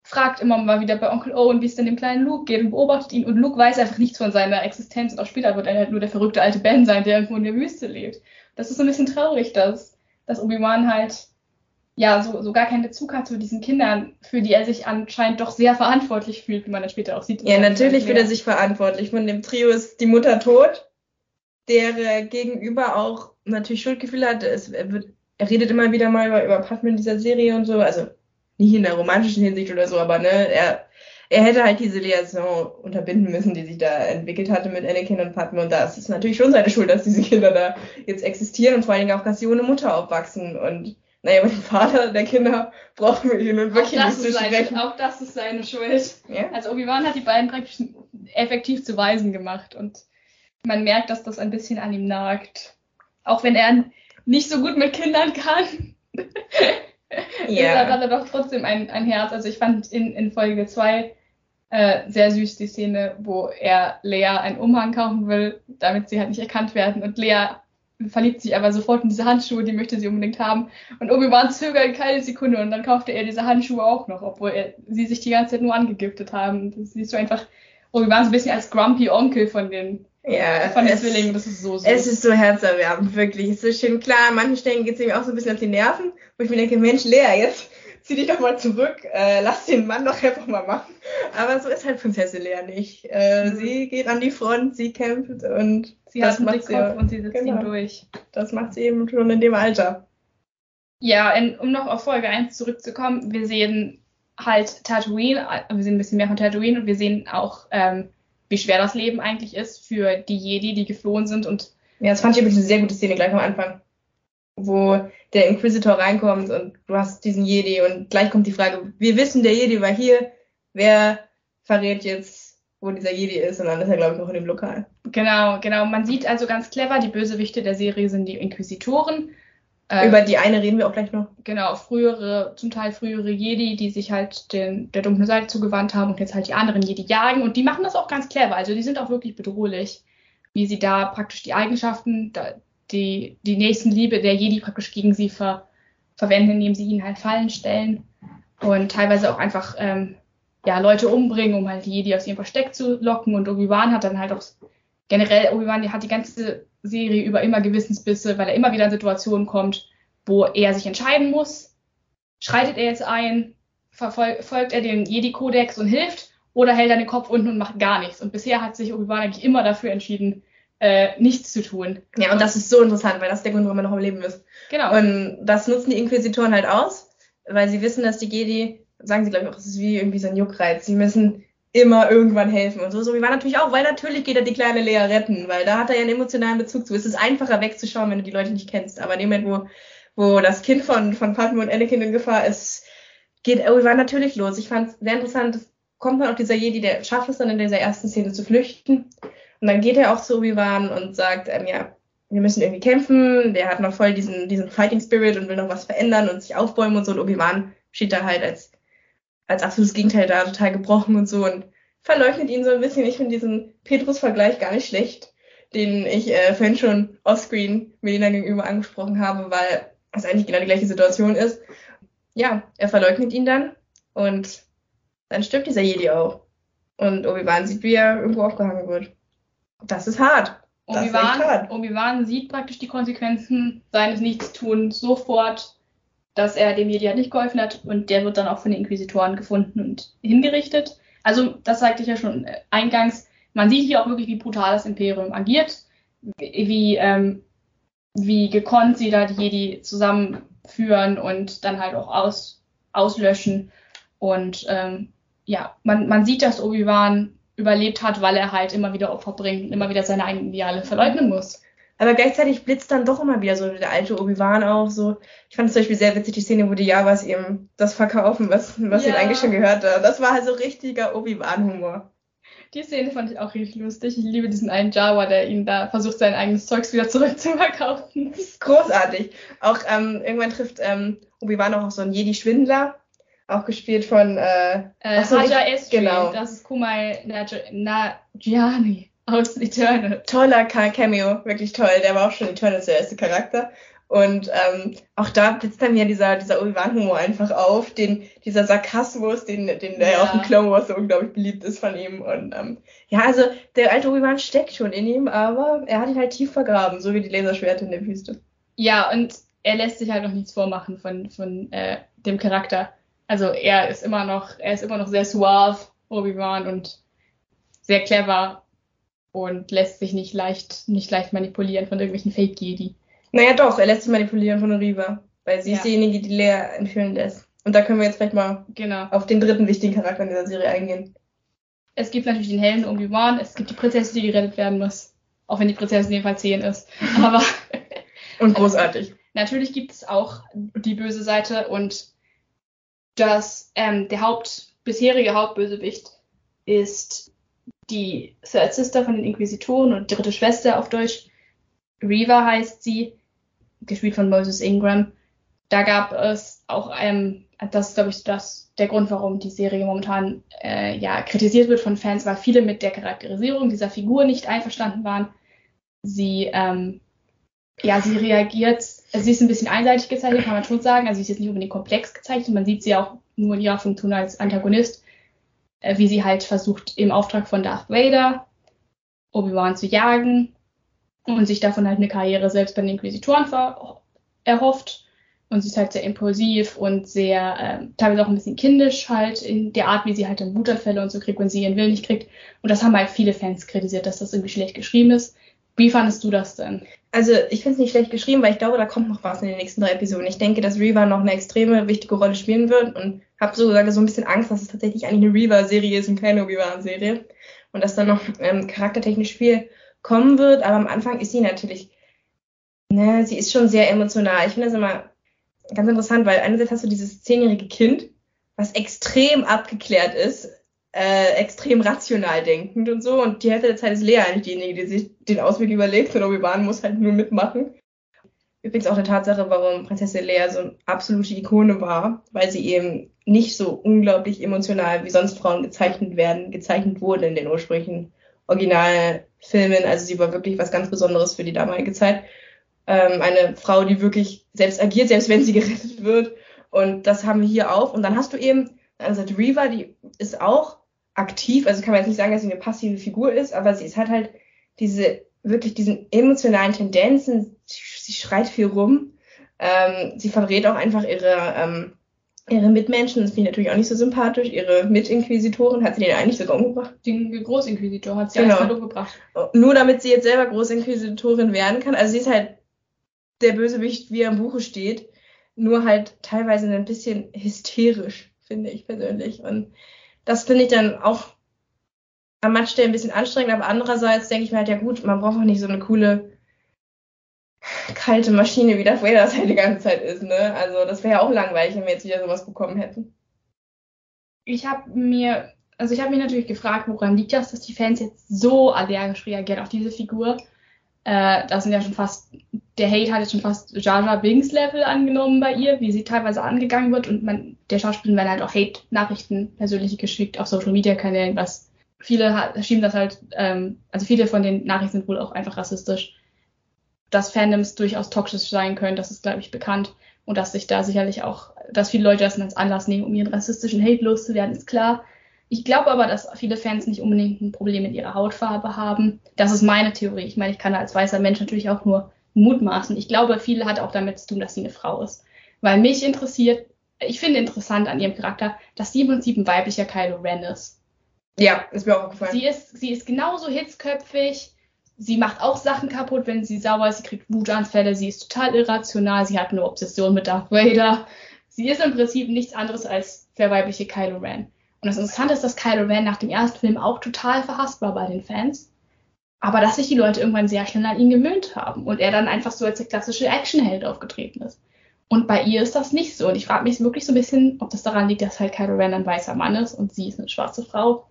C: fragt immer mal wieder bei Onkel Owen, wie es denn dem kleinen Luke geht und beobachtet ihn. Und Luke weiß einfach nichts von seiner Existenz und auch später wird er halt nur der verrückte alte Ben sein, der irgendwo in der Wüste lebt. Das ist so ein bisschen traurig, dass, dass Obi-Wan halt ja so, so gar keinen Bezug hat zu diesen Kindern, für die er sich anscheinend doch sehr verantwortlich fühlt, wie man dann später auch sieht.
B: Ja, natürlich fühlt er sich verantwortlich. Von dem Trio ist die Mutter tot, der gegenüber auch natürlich Schuldgefühle hat. Es, er, wird, er redet immer wieder mal über, über Padme in dieser Serie und so, also nicht in der romantischen Hinsicht oder so, aber ne, er, er hätte halt diese Liaison unterbinden müssen, die sich da entwickelt hatte mit Anakin und Padme. Und da ist es natürlich schon seine Schuld, dass diese Kinder da jetzt existieren und vor allen Dingen auch, dass sie ohne Mutter aufwachsen. Und naja, aber den Vater der Kinder brauchen wir hier nun wirklich nicht zu sprechen.
C: Auch das ist seine Schuld. Ja? Also Obi-Wan hat die beiden praktisch effektiv zu Weisen gemacht und man merkt, dass das ein bisschen an ihm nagt. Auch wenn er nicht so gut mit Kindern kann. ja. hat er doch trotzdem ein, ein Herz. Also ich fand in, in Folge 2 äh, sehr süß die Szene, wo er Lea einen Umhang kaufen will, damit sie halt nicht erkannt werden. Und Lea verliebt sich aber sofort in diese Handschuhe, die möchte sie unbedingt haben. Und Obi-Wan zögert keine Sekunde und dann kaufte er diese Handschuhe auch noch, obwohl er, sie sich die ganze Zeit nur angegiftet haben. Das siehst du einfach Obi-Wan so ein bisschen als grumpy Onkel von den,
B: ja, von den es, Zwillingen. Das ist so süß. Es ist so herzerwärmend, wirklich. Es ist schön klar, an manchen Stellen geht es ihm auch so ein bisschen auf die Nerven, wo ich mir denke, Mensch, Lea, jetzt zieh dich doch mal zurück, äh, lass den Mann doch einfach mal machen. Aber so ist halt Prinzessin Lea nicht. Äh, mhm. Sie geht an die Front, sie kämpft und
C: sie das hat macht sie und sie setzt genau. ihn durch.
B: Das macht sie eben schon in dem Alter.
C: Ja, in, um noch auf Folge 1 zurückzukommen, wir sehen halt Tatooine, äh, wir sehen ein bisschen mehr von Tatooine und wir sehen auch, ähm, wie schwer das Leben eigentlich ist für die Jedi, die geflohen sind und
B: Ja, das fand ich übrigens eine sehr gute Szene gleich am Anfang, wo der Inquisitor reinkommt und du hast diesen Jedi und gleich kommt die Frage, wir wissen, der Jedi war hier, wer verrät jetzt, wo dieser Jedi ist und dann ist er, glaube ich, noch in dem Lokal.
C: genau, genau, man sieht also ganz clever, die Bösewichte der Serie sind die Inquisitoren. Ähm,
B: Über die eine reden wir auch gleich noch.
C: genau, frühere, zum Teil frühere Jedi, die sich halt den, der dunklen Seite zugewandt haben und jetzt halt die anderen Jedi jagen. Und die machen das auch ganz clever. Also die sind auch wirklich bedrohlich, wie sie da praktisch die Eigenschaften, die, die Nächstenliebe der Jedi praktisch gegen sie ver, verwenden, indem sie ihnen halt Fallen stellen und teilweise auch einfach ähm, ja, Leute umbringen, um halt die Jedi aus ihrem Versteck zu locken. Und Obi-Wan hat dann halt auch generell, Obi-Wan hat die ganze Serie über immer Gewissensbisse, weil er immer wieder in Situationen kommt, wo er sich entscheiden muss. Schreitet er jetzt ein, folgt er dem Jedi-Kodex und hilft, oder hält er den Kopf unten und macht gar nichts. Und bisher hat sich Obi-Wan eigentlich immer dafür entschieden, äh, nichts zu tun.
B: Ja, und das ist so interessant, weil das ist der Grund, warum er noch am Leben ist.
C: Genau.
B: Und das nutzen die Inquisitoren halt aus, weil sie wissen, dass die Jedi, sagen sie glaube ich auch, es ist wie irgendwie so ein Juckreiz, sie müssen immer irgendwann helfen und so. So wie war natürlich auch, weil natürlich geht er die kleine Lea retten, weil da hat er ja einen emotionalen Bezug zu. Es ist einfacher wegzuschauen, wenn du die Leute nicht kennst. Aber in dem Moment, wo, wo das Kind von, von Padme und Anakin in Gefahr ist, geht Obi-Wan natürlich los. Ich fand es sehr interessant, es kommt dann auch dieser Jedi, der schafft es dann in dieser ersten Szene zu flüchten. Und dann geht er auch zu Obi-Wan und sagt, ähm, ja, wir müssen irgendwie kämpfen. Der hat noch voll diesen, diesen Fighting Spirit und will noch was verändern und sich aufbäumen und so. Und Obi-Wan steht da halt als, als absolutes Gegenteil da, total gebrochen und so und verleugnet ihn so ein bisschen. Ich finde diesen Petrus-Vergleich gar nicht schlecht, den ich äh, vorhin schon offscreen Melina gegenüber angesprochen habe, weil es eigentlich genau die gleiche Situation ist. Ja, er verleugnet ihn dann und dann stirbt dieser Jedi auch. Und Obi-Wan sieht, wie er irgendwo aufgehangen wird. Das ist hart.
C: Obi-Wan. Obi-Wan sieht praktisch die Konsequenzen seines Nichtstuns sofort, dass er dem Jedi nicht geholfen hat und der wird dann auch von den Inquisitoren gefunden und hingerichtet. Also, das sagte ich ja schon äh, eingangs. Man sieht hier auch wirklich, wie brutal das Imperium agiert, wie, wie, ähm, wie gekonnt sie da die Jedi zusammenführen und dann halt auch aus, auslöschen. Und ähm, ja, man, man sieht, dass Obi-Wan überlebt hat, weil er halt immer wieder Opfer bringt und immer wieder seine eigenen Ideale verleugnen muss.
B: Aber gleichzeitig blitzt dann doch immer wieder so der alte Obi-Wan auf. So. Ich fand es zum Beispiel sehr witzig, die Szene, wo die Javas ihm das verkaufen, was, was
C: Ja.
B: ihnen eigentlich schon gehört hat. Das war halt so richtiger Obi-Wan-Humor.
C: Die Szene fand ich auch richtig lustig. Ich liebe diesen einen Jawa, der ihn da versucht, sein eigenes Zeugs wieder zurückzuverkaufen.
B: Großartig. Auch ähm, irgendwann trifft ähm, Obi-Wan auch auf so einen Jedi-Schwindler. Auch gespielt von äh,
C: Äh,
B: so, ich-
C: Estri,
B: genau.
C: das ist Kumail Naj- Nanjiani aus Eternal.
B: toller Cameo, wirklich toll. Der war auch schon Eternals der erste Charakter. Und ähm, auch da blitzt dann ja dieser, dieser Obi-Wan-Humor einfach auf, den, dieser Sarkasmus, den, den der
C: Ja.
B: auf dem Clone Wars so unglaublich beliebt ist von ihm. Und ähm, ja, also der alte Obi-Wan steckt schon in ihm, aber er hat ihn halt tief vergraben, so wie die Laserschwerte in der Wüste.
C: Ja, und er lässt sich halt noch nichts vormachen von, von äh, dem Charakter. Also er ist immer noch, er ist immer noch sehr suave, Obi-Wan, und sehr clever und lässt sich nicht leicht, nicht leicht manipulieren von irgendwelchen Fake-Jedi.
B: Naja doch, er lässt sich manipulieren von Riva, weil sie
C: Ja.
B: ist diejenige, die Lea entführen lässt. Und da können wir jetzt vielleicht mal
C: Genau.
B: auf den dritten wichtigen Charakter in dieser Serie eingehen.
C: Es gibt natürlich den hellen Obi-Wan, es gibt die Prinzessin, die gerettet werden muss. Auch wenn die Prinzessin in dem Fall 10 ist. Aber
B: Und großartig.
C: natürlich gibt es auch die böse Seite und das, ähm, der Haupt, bisherige Hauptbösewicht ist die Third Sister von den Inquisitoren und dritte Schwester auf Deutsch. Reva heißt sie, gespielt von Moses Ingram. Da gab es auch, ähm, das ist, glaube ich, das, der Grund, warum die Serie momentan äh, ja, kritisiert wird von Fans, weil viele mit der Charakterisierung dieser Figur nicht einverstanden waren. Sie, ähm, ja, sie reagiert, also sie ist ein bisschen einseitig gezeichnet, kann man schon sagen. Also sie ist jetzt nicht unbedingt komplex gezeichnet, man sieht sie auch nur in ihrer Funktion als Antagonist, wie sie halt versucht, im Auftrag von Darth Vader Obi-Wan zu jagen und sich davon halt eine Karriere selbst bei den Inquisitoren erhofft. Und sie ist halt sehr impulsiv und sehr, ähm, teilweise auch ein bisschen kindisch halt in der Art, wie sie halt dann Wutanfälle und so kriegt, wenn sie ihren Willen nicht kriegt. Und das haben halt viele Fans kritisiert, dass das irgendwie schlecht geschrieben ist. Wie fandest du das denn?
B: Also ich finde es nicht schlecht geschrieben, weil ich glaube, da kommt noch was in den nächsten drei Episoden. Ich denke, dass Reva noch eine extreme wichtige Rolle spielen wird und habe sogar so ein bisschen Angst, dass es tatsächlich eigentlich eine Reva-Serie ist und keine Obi-Wan-Serie. Und dass dann noch ähm, charaktertechnisch viel kommen wird. Aber am Anfang ist sie natürlich, ne, sie ist schon sehr emotional. Ich finde das immer ganz interessant, weil einerseits hast du dieses zehnjährige Kind, was extrem abgeklärt ist, äh, extrem rational denkend und so. Und die Hälfte der Zeit ist Lea eigentlich diejenige, die sich den Ausweg überlegt und Obi-Wan muss halt nur mitmachen. Übrigens auch eine Tatsache, warum Prinzessin Lea so eine absolute Ikone war, weil sie eben nicht so unglaublich emotional wie sonst Frauen gezeichnet werden, gezeichnet wurden in den ursprünglichen Originalfilmen. Also sie war wirklich was ganz Besonderes für die damalige Zeit. Ähm, eine Frau, die wirklich selbst agiert, selbst wenn sie gerettet wird. Und das haben wir hier auch. Und dann hast du eben, also Reva, die ist auch aktiv, also kann man jetzt nicht sagen, dass sie eine passive Figur ist, aber sie ist halt halt diese, wirklich diesen emotionalen Tendenzen, sie schreit viel rum, ähm, sie verrät auch einfach ihre, ähm, ihre Mitmenschen, das finde ich natürlich auch nicht so sympathisch, ihre Mitinquisitoren, hat sie den eigentlich sogar umgebracht?
C: Den Großinquisitor hat sie
B: Genau.
C: erstmal umgebracht.
B: Nur damit sie jetzt selber Großinquisitorin werden kann, also sie ist halt der Bösewicht, wie er im Buche steht, nur halt teilweise ein bisschen hysterisch, finde ich persönlich. Und das finde ich dann auch an manchen Stellen ein bisschen anstrengend, aber andererseits denke ich mir halt, ja gut, man braucht auch nicht so eine coole kalte Maschine, wie das halt die ganze Zeit ist, ne? Also das wäre ja auch langweilig, wenn wir jetzt wieder sowas bekommen hätten.
C: Ich habe mir, also ich habe mich natürlich gefragt, woran liegt das, dass die Fans jetzt so allergisch reagieren auf diese Figur. Äh, das sind ja schon fast, der Hate hat jetzt schon fast Jar Binks Level angenommen bei ihr, wie sie teilweise angegangen wird und man, der Schauspielerin werden halt auch Hate-Nachrichten persönlich geschickt auf Social Media Kanälen, was viele schieben das halt, ähm, also viele von den Nachrichten sind wohl auch einfach rassistisch. Dass Fandoms durchaus toxisch sein können, das ist, glaube ich, bekannt. Und dass sich da sicherlich auch, dass viele Leute das als Anlass nehmen, um ihren rassistischen Hate loszuwerden, ist klar. Ich glaube aber, dass viele Fans nicht unbedingt ein Problem mit ihrer Hautfarbe haben. Das ist meine Theorie. Ich meine, ich kann als weißer Mensch natürlich auch nur mutmaßen. Ich glaube, viele hat auch damit zu tun, dass sie eine Frau ist. Weil mich interessiert, ich finde interessant an ihrem Charakter, dass sie im Prinzip ein weiblicher Kylo Ren ist.
B: Ja, ist mir auch aufgefallen.
C: Sie ist, sie ist genauso hitzköpfig. Sie macht auch Sachen kaputt, wenn sie sauer ist. Sie kriegt Wutanfälle. Sie ist total irrational. Sie hat eine Obsession mit Darth Vader. Sie ist im Prinzip nichts anderes als der weibliche Kylo Ren. Und das Interessante ist, dass Kylo Ren nach dem ersten Film auch total verhasst war bei den Fans. Aber dass sich die Leute irgendwann sehr schnell an ihn gewöhnt haben und er dann einfach so als der klassische Actionheld aufgetreten ist. Und bei ihr ist das nicht so. Und ich frage mich wirklich so ein bisschen, ob das daran liegt, dass halt Kylo Ren ein weißer Mann ist und sie ist eine schwarze Frau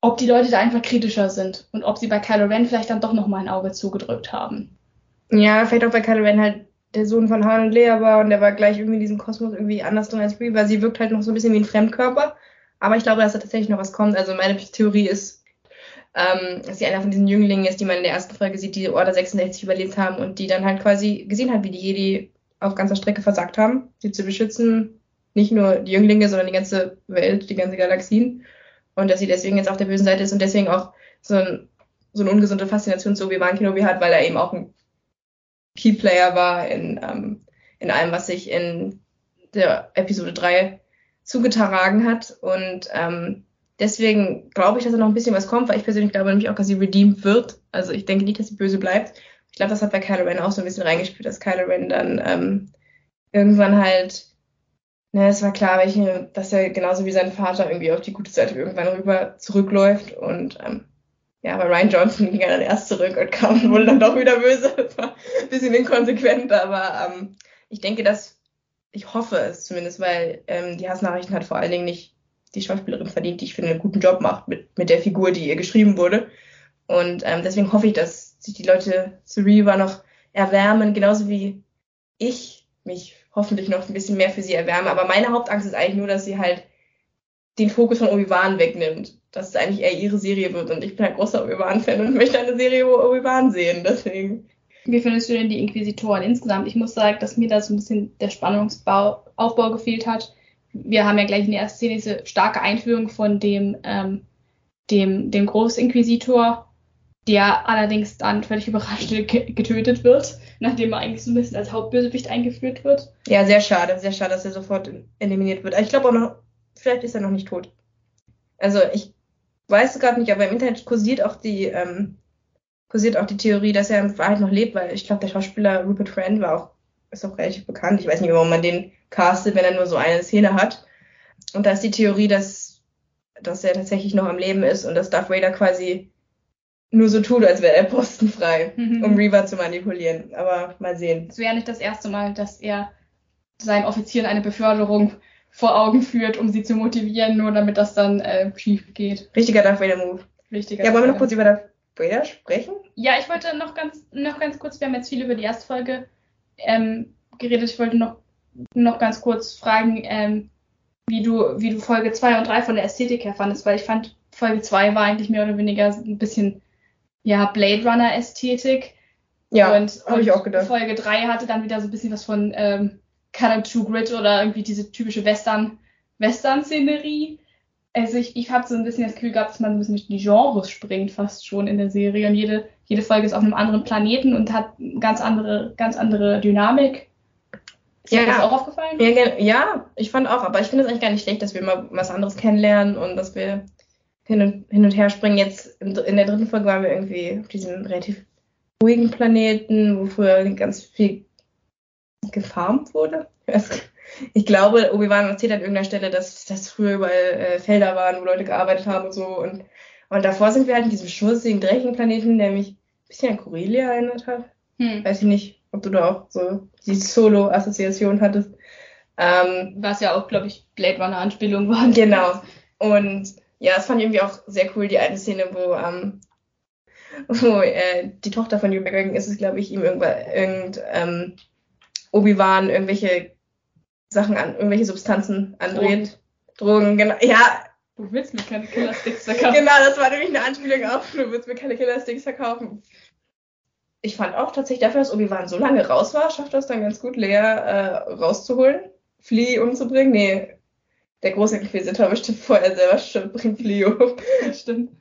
C: ob die Leute da einfach kritischer sind und ob sie bei Kylo Ren vielleicht dann doch noch mal ein Auge zugedrückt haben.
B: Ja, vielleicht auch, weil Kylo Ren halt der Sohn von Han und Leia war und der war gleich irgendwie in diesem Kosmos irgendwie anders drin als Brie, weil sie wirkt halt noch so ein bisschen wie ein Fremdkörper. Aber ich glaube, dass da tatsächlich noch was kommt. Also meine Theorie ist, ähm, dass sie einer von diesen Jünglingen ist, die man in der ersten Folge sieht, die Order 66 überlebt haben und die dann halt quasi gesehen hat, wie die Jedi auf ganzer Strecke versagt haben, sie zu beschützen. Nicht nur die Jünglinge, sondern die ganze Welt, die ganze Galaxien. Und dass sie deswegen jetzt auf der bösen Seite ist und deswegen auch so, ein, so eine ungesunde Faszination zu Obi-Wan Kenobi hat, weil er eben auch ein Keyplayer war in, ähm, in allem, was sich in der Episode 3 zugetragen hat. Und ähm, deswegen glaube ich, dass da noch ein bisschen was kommt, weil ich persönlich glaube nämlich auch, dass sie redeemed wird. Also ich denke nicht, dass sie böse bleibt. Ich glaube, das hat bei Kylo Ren auch so ein bisschen reingespielt, dass Kylo Ren dann ähm, irgendwann halt, ne, es war klar, dass er genauso wie sein Vater irgendwie auf die gute Seite irgendwann rüber zurückläuft. Und ähm, ja, aber Ryan Johnson ging ja dann erst zurück und kam wohl dann doch wieder böse. Das war ein bisschen inkonsequent, aber ähm, ich denke, dass, ich hoffe es zumindest, weil ähm, die Hassnachrichten hat vor allen Dingen nicht die Schauspielerin verdient, die ich finde einen guten Job macht mit, mit der Figur, die ihr geschrieben wurde. Und ähm, deswegen hoffe ich, dass sich die Leute zu Reva noch erwärmen, genauso wie ich mich hoffentlich noch ein bisschen mehr für sie erwärme. Aber meine Hauptangst ist eigentlich nur, dass sie halt den Fokus von Obi-Wan wegnimmt. Dass es eigentlich eher ihre Serie wird. Und ich bin ein großer Obi-Wan-Fan und möchte eine Serie über Obi-Wan sehen. Deswegen.
C: Wie findest du denn die Inquisitoren insgesamt? Ich muss sagen, dass mir da so ein bisschen der Spannungsaufbau gefehlt hat. Wir haben ja gleich in der ersten Szene diese starke Einführung von dem, ähm, dem, dem Großinquisitor, der allerdings dann völlig überrascht getötet wird, nachdem er eigentlich so ein bisschen als Hauptbösewicht eingeführt wird.
B: Ja, sehr schade, sehr schade, dass er sofort eliminiert wird. Aber ich glaube auch noch, vielleicht ist er noch nicht tot. Also ich weiß es gerade nicht, aber im Internet kursiert auch die, ähm, kursiert auch die Theorie, dass er im Wahrheit noch lebt, weil ich glaube, der Schauspieler Rupert Friend war auch, ist auch relativ bekannt. Ich weiß nicht, warum man den castet, wenn er nur so eine Szene hat. Und da ist die Theorie, dass, dass er tatsächlich noch am Leben ist und dass Darth Vader quasi nur so tut, als wäre er postenfrei,
C: Mhm.
B: um Reva zu manipulieren. Aber mal sehen.
C: Es wäre nicht das erste Mal, dass er seinen Offizieren eine Beförderung vor Augen führt, um sie zu motivieren, nur damit das dann äh, schief geht.
B: Richtiger Darth Vader-Move.
C: Richtiger.
B: Ja, wollen wir noch kurz über Darth Vader sprechen?
C: Ja, ich wollte noch ganz, noch ganz kurz, wir haben jetzt viel über die erste Folge ähm, geredet. Ich wollte noch, noch ganz kurz fragen, ähm, wie du, wie du Folge 2 und 3 von der Ästhetik her fandest, weil ich fand, Folge 2 war eigentlich mehr oder weniger ein bisschen, ja, Blade Runner Ästhetik.
B: Ja,
C: und,
B: habe ich auch gedacht.
C: Folge 3 hatte dann wieder so ein bisschen was von ähm, Color to Grid oder irgendwie diese typische Western, Western-Szenerie. Also ich, ich habe so ein bisschen das Gefühl gehabt, dass man so ein bisschen durch die Genres springt, fast schon in der Serie. Und jede, jede Folge ist auf einem anderen Planeten und hat ganz andere, ganz andere Dynamik. Ist dir
B: Ja.
C: das auch aufgefallen?
B: Ja, ja, ich fand auch, aber ich finde es eigentlich gar nicht schlecht, dass wir mal was anderes kennenlernen und dass wir hin und, hin und her springen. Jetzt in, in der dritten Folge waren wir irgendwie auf diesem relativ ruhigen Planeten, wo früher ganz viel gefarmt wurde. Ich weiß- Ich glaube, Obi-Wan erzählt an irgendeiner Stelle, dass das früher überall äh, Felder waren, wo Leute gearbeitet haben und so. Und, und davor sind wir halt in diesem schmutzigen, dreckigen Planeten, der mich ein bisschen an Corellia erinnert hat.
C: Hm.
B: Weiß ich nicht, ob du da auch so die Solo-Assoziation hattest. Ähm,
C: Was ja auch, glaube ich, Blade Runner Anspielung war.
B: Genau. Und ja, das fand ich irgendwie auch sehr cool, die eine Szene, wo, ähm, wo äh, die Tochter von Hugh McGregor ist es, glaube ich, ihm irgendwann irgend ähm, Obi-Wan irgendwelche Sachen an, irgendwelche Substanzen andreht. Drogen, genau. Ja,
C: Du willst mir keine Killersticks verkaufen.
B: genau, das war nämlich eine Anspielung auf, du willst mir keine Killer-Sticks verkaufen. Ich fand auch tatsächlich dafür, dass Obi-Wan so lange raus war, schafft das dann ganz gut, Lea äh, rauszuholen, Flea umzubringen. Nee, der große Inquisitor bestimmt vorher selber stirbt, bringt Flea um.
C: Stimmt.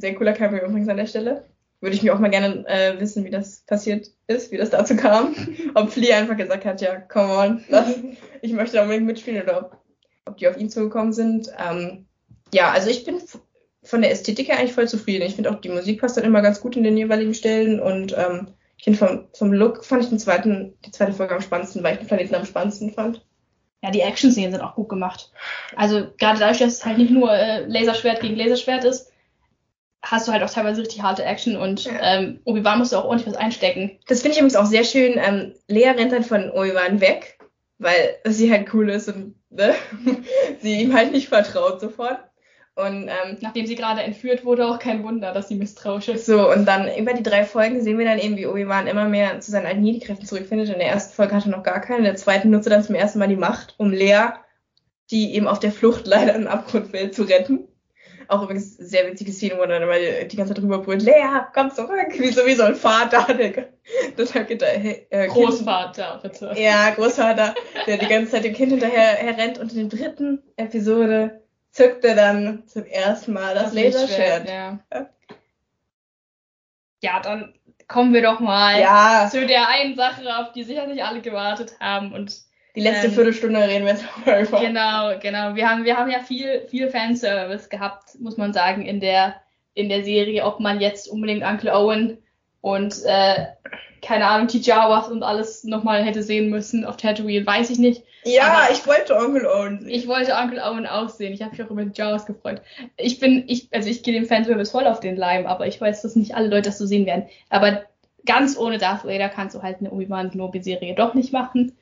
B: Sehr cooler Cameo übrigens an der Stelle. Würde ich mir auch mal gerne äh, wissen, wie das passiert ist, wie das dazu kam. ob Flea einfach gesagt hat, ja, come on, lass, ich möchte da unbedingt mitspielen oder ob, ob die auf ihn zugekommen sind. Ähm, ja, also ich bin von der Ästhetik her eigentlich voll zufrieden. Ich finde auch, die Musik passt dann immer ganz gut in den jeweiligen Stellen und ähm, ich finde vom, vom Look fand ich den zweiten, die zweite Folge am spannendsten, weil ich den Planeten am spannendsten fand.
C: Ja, die Action-Szenen sind auch gut gemacht. Also gerade dadurch, dass es halt nicht nur äh, Laserschwert gegen Laserschwert ist, hast du halt auch teilweise richtig harte Action und
B: Ja.
C: ähm, Obi-Wan musste auch ordentlich was einstecken.
B: Das finde ich übrigens auch sehr schön. Ähm, Lea rennt dann von Obi-Wan weg, weil sie halt cool ist und ne, sie ihm halt nicht vertraut sofort. Und ähm,
C: Nachdem sie gerade entführt wurde, auch kein Wunder, dass sie misstrauisch ist.
B: so, und dann über die drei Folgen sehen wir dann eben, wie Obi-Wan immer mehr zu seinen alten Jedi-Kräften zurückfindet. In der ersten Folge hatte er noch gar keine, in der zweiten nutzt er dann zum ersten Mal die Macht, um Lea, die eben auf der Flucht leider in den Abgrund fällt, zu retten. Auch übrigens sehr witzige Szene, wo dann immer die, ganze Zeit drüber brüllt, Lea, komm zurück, wie so wie so ein Vater, der deshalb geht er, äh, Kind-
C: Großvater, bitte.
B: Ja, Großvater, der die ganze Zeit dem Kind hinterher herrennt und in der dritten Episode zückt er dann zum ersten Mal das, Laserschwert.
C: Ja. ja, dann kommen wir doch mal
B: Ja,
C: zu der einen Sache, auf die sicherlich alle gewartet haben. Und
B: die letzte
C: Ähm,
B: Viertelstunde reden wir jetzt mal über.
C: genau, genau. Wir haben, wir haben ja viel, viel Fanservice gehabt, muss man sagen, in der, in der Serie, ob man jetzt unbedingt Uncle Owen und äh, keine Ahnung, Tijawas und alles nochmal hätte sehen müssen auf Tatooine, weiß ich nicht.
B: Ja,
C: Aber-
B: ich wollte Onkel Owen sehen.
C: Ich wollte Uncle Owen auch sehen. Ich habe mich auch über die Jawas gefreut. Ich bin, ich, also ich gehe dem Fanservice voll auf den Leim, aber ich weiß, dass nicht alle Leute das so sehen werden. Aber ganz ohne Darth Vader kannst du halt eine Obi-Wan Kenobi-Serie doch nicht machen.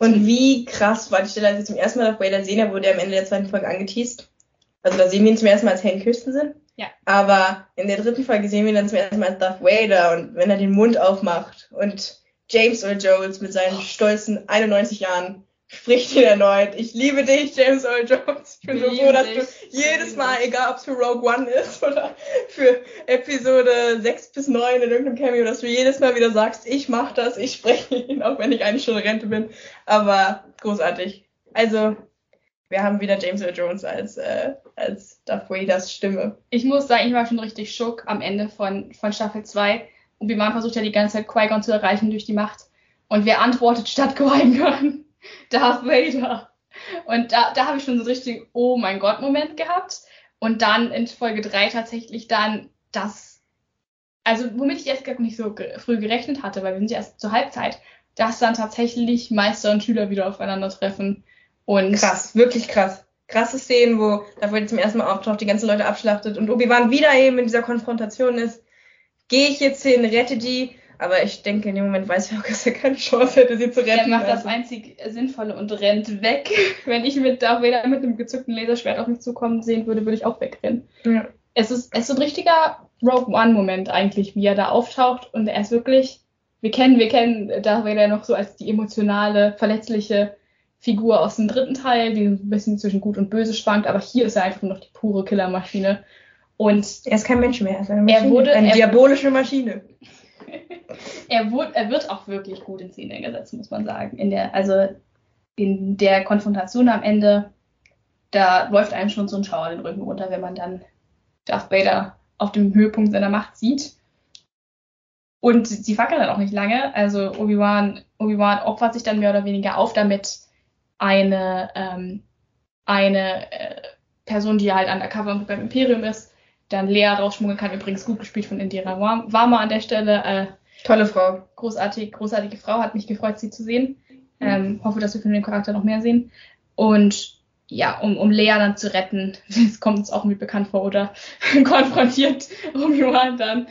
B: Und wie krass war die Stelle, als wir zum ersten Mal Darth Vader sehen, er wurde ja am Ende der zweiten Folge angeteased. Also da sehen wir ihn zum ersten Mal als Hayden Christensen.
C: Ja.
B: Aber in der dritten Folge sehen wir ihn dann zum ersten Mal als Darth Vader und wenn er den Mund aufmacht und James Earl Jones mit seinen stolzen 91 Jahren spricht ihn erneut. Ich liebe dich, James Earl Jones. Ich bin so froh, dass du jedes Mal, egal ob es für Rogue One ist oder für Episode 6 bis 9 in irgendeinem Cameo, dass du jedes Mal wieder sagst, ich mach das, ich spreche ihn, auch wenn ich eigentlich schon Rente bin. Aber großartig. Also, wir haben wieder James Earl Jones als, äh, als Darth Vaders Stimme.
C: Ich muss sagen, ich war schon richtig schock am Ende von, von Staffel 2. Obi-Wan versucht ja die ganze Zeit Qui-Gon zu erreichen durch die Macht. Und wer antwortet statt Qui-Gon? Darth Vader. Und da, da habe ich schon so einen richtigen Oh mein Gott Moment gehabt. Und dann in Folge 3 tatsächlich dann das also womit ich erst gar nicht so ge früh gerechnet hatte, weil wir sind ja erst zur Halbzeit, dass dann tatsächlich Meister und Schüler wieder aufeinandertreffen. Und
B: Krass, wirklich krass. Krasse Szenen, wo da wurde zum ersten Mal auftaucht, die ganzen Leute abschlachtet und Obi-Wan wieder eben in dieser Konfrontation ist. Gehe ich jetzt hin, rette die? Aber ich denke, in dem Moment weiß er auch, dass er keine Chance hätte, sie zu
C: er
B: retten.
C: macht das
B: Also,
C: einzig Sinnvolle und rennt weg. Wenn ich mit Darth Vader mit einem gezückten Laserschwert auf mich zukommen sehen würde, würde ich auch wegrennen.
B: ja.
C: es ist, es ist so ein richtiger Rogue One-Moment eigentlich, wie er da auftaucht. Und er ist wirklich, wir kennen, wir kennen Darth Vader noch so als die emotionale, verletzliche Figur aus dem dritten Teil, die ein bisschen zwischen Gut und Böse schwankt, aber hier ist er einfach noch die pure Killermaschine. Und
B: Er ist kein Mensch mehr, er ist eine
C: Er
B: Maschine.
C: wurde-
B: eine
C: er-
B: diabolische Maschine.
C: er, wurde, er wird auch wirklich gut in Szene gesetzt, muss man sagen. In der, also in der Konfrontation am Ende, da läuft einem schon so ein Schauer den Rücken runter, wenn man dann Darth Vader auf dem Höhepunkt seiner Macht sieht. Und sie fackeln dann auch nicht lange. Also Obi-Wan Obi-Wan opfert sich dann mehr oder weniger auf, damit eine, ähm, eine äh, Person, die halt undercover beim Imperium ist, dann Lea rausschmuggeln kann. Übrigens gut gespielt von Indira Warma an der Stelle. Äh,
B: Tolle Frau.
C: großartig, großartige Frau, hat mich gefreut, sie zu sehen. Ähm, hoffe, dass wir von dem Charakter noch mehr sehen. Und ja, um, um Lea dann zu retten, das kommt uns auch irgendwie bekannt vor, oder konfrontiert Obi-Wan dann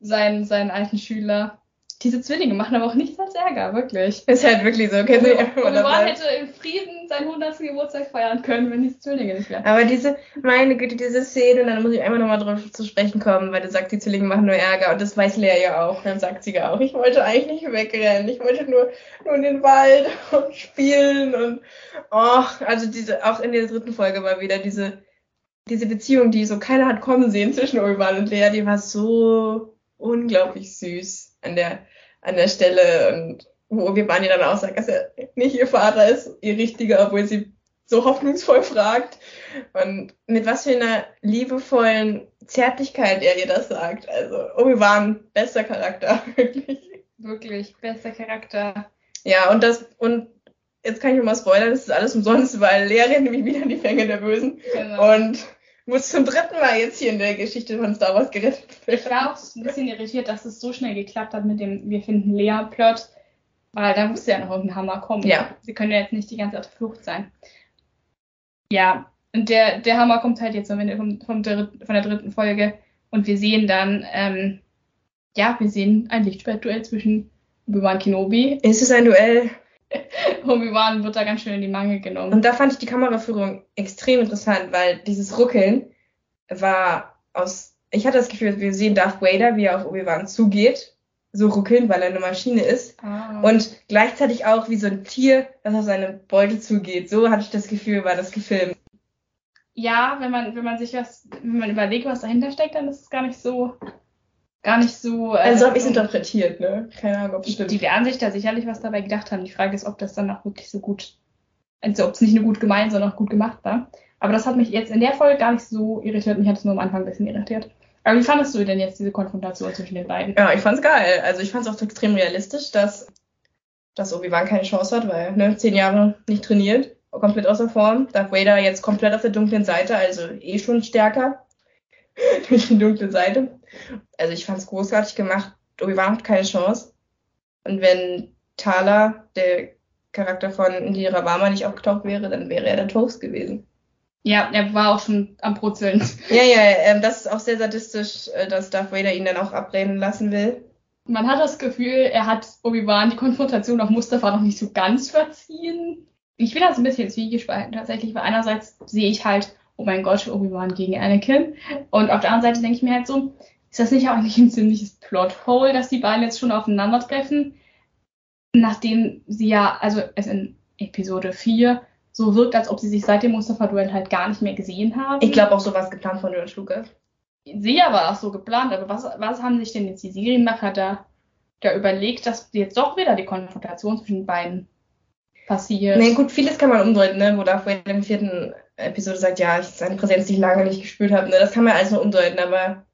C: seinen, seinen alten Schüler. Diese Zwillinge machen aber auch nichts als Ärger, wirklich.
B: Ist halt wirklich so. Kennen Sie
C: Obi-Wan hätte im Frieden seinen 100. Geburtstag feiern können, wenn diese Zwillinge nicht wären.
B: Aber diese, meine Güte, diese Szene, dann muss ich einmal nochmal drauf zu sprechen kommen, weil du sagst, die Zwillinge machen nur Ärger und das weiß Lea ja auch. Dann sagt sie ja auch, ich wollte eigentlich nicht wegrennen, ich wollte nur, nur in den Wald und spielen und, oh, also diese, auch in der dritten Folge war wieder diese, diese Beziehung, die so keiner hat kommen sehen zwischen Obi-Wan und Lea, die war so unglaublich süß an der, an der Stelle und wo ihr dann auch sagt, dass er nicht ihr Vater ist, ihr richtiger, obwohl sie so hoffnungsvoll fragt. Und mit was für einer liebevollen Zärtlichkeit er ihr das sagt. Also Obi-Wan, bester Charakter, wirklich.
C: Wirklich, bester Charakter.
B: Ja, und das, und jetzt kann ich mal spoilern, das ist alles umsonst, weil Lea rennt nämlich wieder in die Fänge der Bösen
C: Genau.
B: und muss zum dritten Mal jetzt hier in der Geschichte von Star Wars gerettet
C: Ich
B: werden.
C: war auch ein bisschen irritiert, dass es so schnell geklappt hat mit dem Wir finden Lea-Plot, weil da musste ja noch irgendein Hammer kommen.
B: Ja.
C: Sie können ja jetzt nicht die ganze Zeit auf der Flucht sein. Ja, und der, der Hammer kommt halt jetzt am Ende vom, vom dritt, von der dritten Folge und wir sehen dann, ähm, ja, wir sehen ein Lichtschwertduell zwischen Obi-Wan Kenobi.
B: Ist es ein Duell?
C: Obi-Wan wird da ganz schön in die Mangel genommen.
B: Und da fand ich die Kameraführung extrem interessant, weil dieses Ruckeln war aus, ich hatte das Gefühl, wir sehen Darth Vader, wie er auf Obi-Wan zugeht, so ruckeln, weil er eine Maschine ist.
C: ah.
B: Und gleichzeitig auch wie so ein Tier, das auf seine Beute zugeht. So hatte ich das Gefühl, war das gefilmt.
C: ja, wenn man, wenn man sich was, wenn man überlegt, was dahinter steckt, dann ist es gar nicht so, gar nicht so. äh,
B: Also habe ich es interpretiert, ne? Keine Ahnung, ob es
C: Die,
B: stimmt.
C: die werden sich da sicherlich was dabei gedacht haben. Die Frage ist, ob das dann auch wirklich so gut, also ob es nicht nur gut gemeint, sondern auch gut gemacht war. Aber das hat mich jetzt in der Folge gar nicht so irritiert. Mich hat es nur am Anfang ein bisschen irritiert. Aber wie fandest du denn jetzt diese Konfrontation zwischen den beiden?
B: Ja, ich fand's geil. Also ich fand's auch extrem realistisch, dass, dass Obi-Wan keine Chance hat, weil, ne, zehn Jahre nicht trainiert, komplett außer Form. Darth Vader jetzt komplett auf der dunklen Seite, also eh schon stärker durch die dunkle Seite. Also ich fand's großartig gemacht. Obi-Wan hat keine Chance. Und wenn Thala, der Charakter von Indira Varma, nicht aufgetaucht wäre, dann wäre er der Toast gewesen.
C: Ja, er war auch schon am Brutzeln.
B: Ja, ja, ähm, das ist auch sehr sadistisch, äh, dass Darth Vader ihn dann auch abbrennen lassen will.
C: Man hat das Gefühl, er hat Obi-Wan die Konfrontation auf Mustafa noch nicht so ganz verziehen. Ich bin da so ein bisschen zwiegespalten tatsächlich, weil einerseits sehe ich halt, oh mein Gott, Obi-Wan gegen Anakin. Und auf der anderen Seite denke ich mir halt so, ist das nicht auch eigentlich ein ziemliches Plothole, dass die beiden jetzt schon aufeinandertreffen? Nachdem sie ja, also es in Episode 4 so wirkt, als ob sie sich seit dem Mustafa-Duell halt gar nicht mehr gesehen haben.
B: Ich glaube auch sowas geplant von George Lucas.
C: Sia war auch so geplant, aber was, was haben sich denn jetzt die Serienmacher da, da überlegt, dass jetzt doch wieder die Konfrontation zwischen beiden passiert?
B: Nee, gut, vieles kann man umdeuten, ne? wo Darth Vader in der vierten Episode sagt, ja, ich seine Präsenz nicht lange nicht gespürt habe. Ne? Das kann man alles nur umdeuten, aber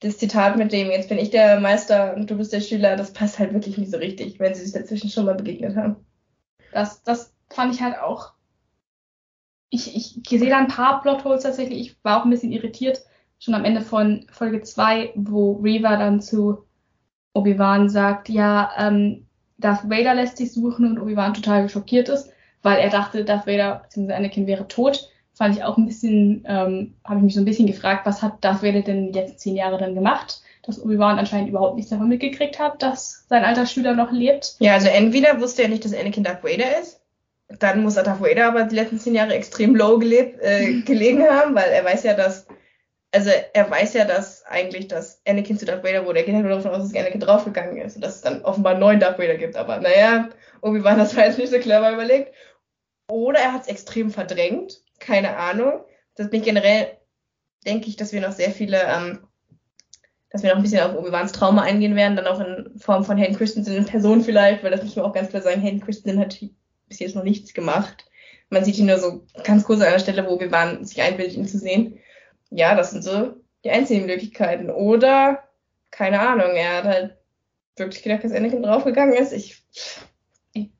B: das Zitat mit dem, jetzt bin ich der Meister und du bist der Schüler, das passt halt wirklich nicht so richtig, wenn sie sich dazwischen schon mal begegnet haben.
C: Das, das fand ich halt auch. Ich, ich sehe da ein paar Plotholes tatsächlich. Ich war auch ein bisschen irritiert, schon am Ende von Folge 2, wo Reva dann zu Obi-Wan sagt, ja, ähm, Darth Vader lässt sich suchen und Obi-Wan total schockiert ist, weil er dachte, Darth Vader bzw. Anakin wäre tot. Fand ich auch ein bisschen, ähm, habe ich mich so ein bisschen gefragt, was hat Darth Vader denn die letzten zehn Jahre dann gemacht, dass Obi-Wan anscheinend überhaupt nichts davon mitgekriegt hat, dass sein alter Schüler noch lebt.
B: Ja, also entweder wusste er nicht, dass Anakin Darth Vader ist, dann muss Darth Vader aber die letzten zehn Jahre extrem low gelebt, äh, gelegen haben, weil er weiß ja, dass also er weiß ja, dass eigentlich das Anakin zu Darth Vader wurde. Er geht ja nur davon aus, dass Anakin draufgegangen ist und dass es dann offenbar neuen Darth Vader gibt. Aber naja, Obi-Wan, das war jetzt nicht so clever überlegt. Oder er hat es extrem verdrängt. Keine Ahnung. Das bin ich generell, denke ich, dass wir noch sehr viele, ähm, dass wir noch ein bisschen auf Obi-Wans Trauma eingehen werden, dann auch in Form von Hayden Christensen in Person vielleicht, weil das müssen wir auch ganz klar sagen, Hayden Christensen hat bis jetzt noch nichts gemacht. Man sieht ihn nur so ganz kurz an der Stelle, wo Obi-Wan sich einbildet, ihn zu sehen ja, das sind so die einzigen Möglichkeiten. Oder, keine Ahnung, er hat halt wirklich gedacht, dass Anakin draufgegangen ist. Ich,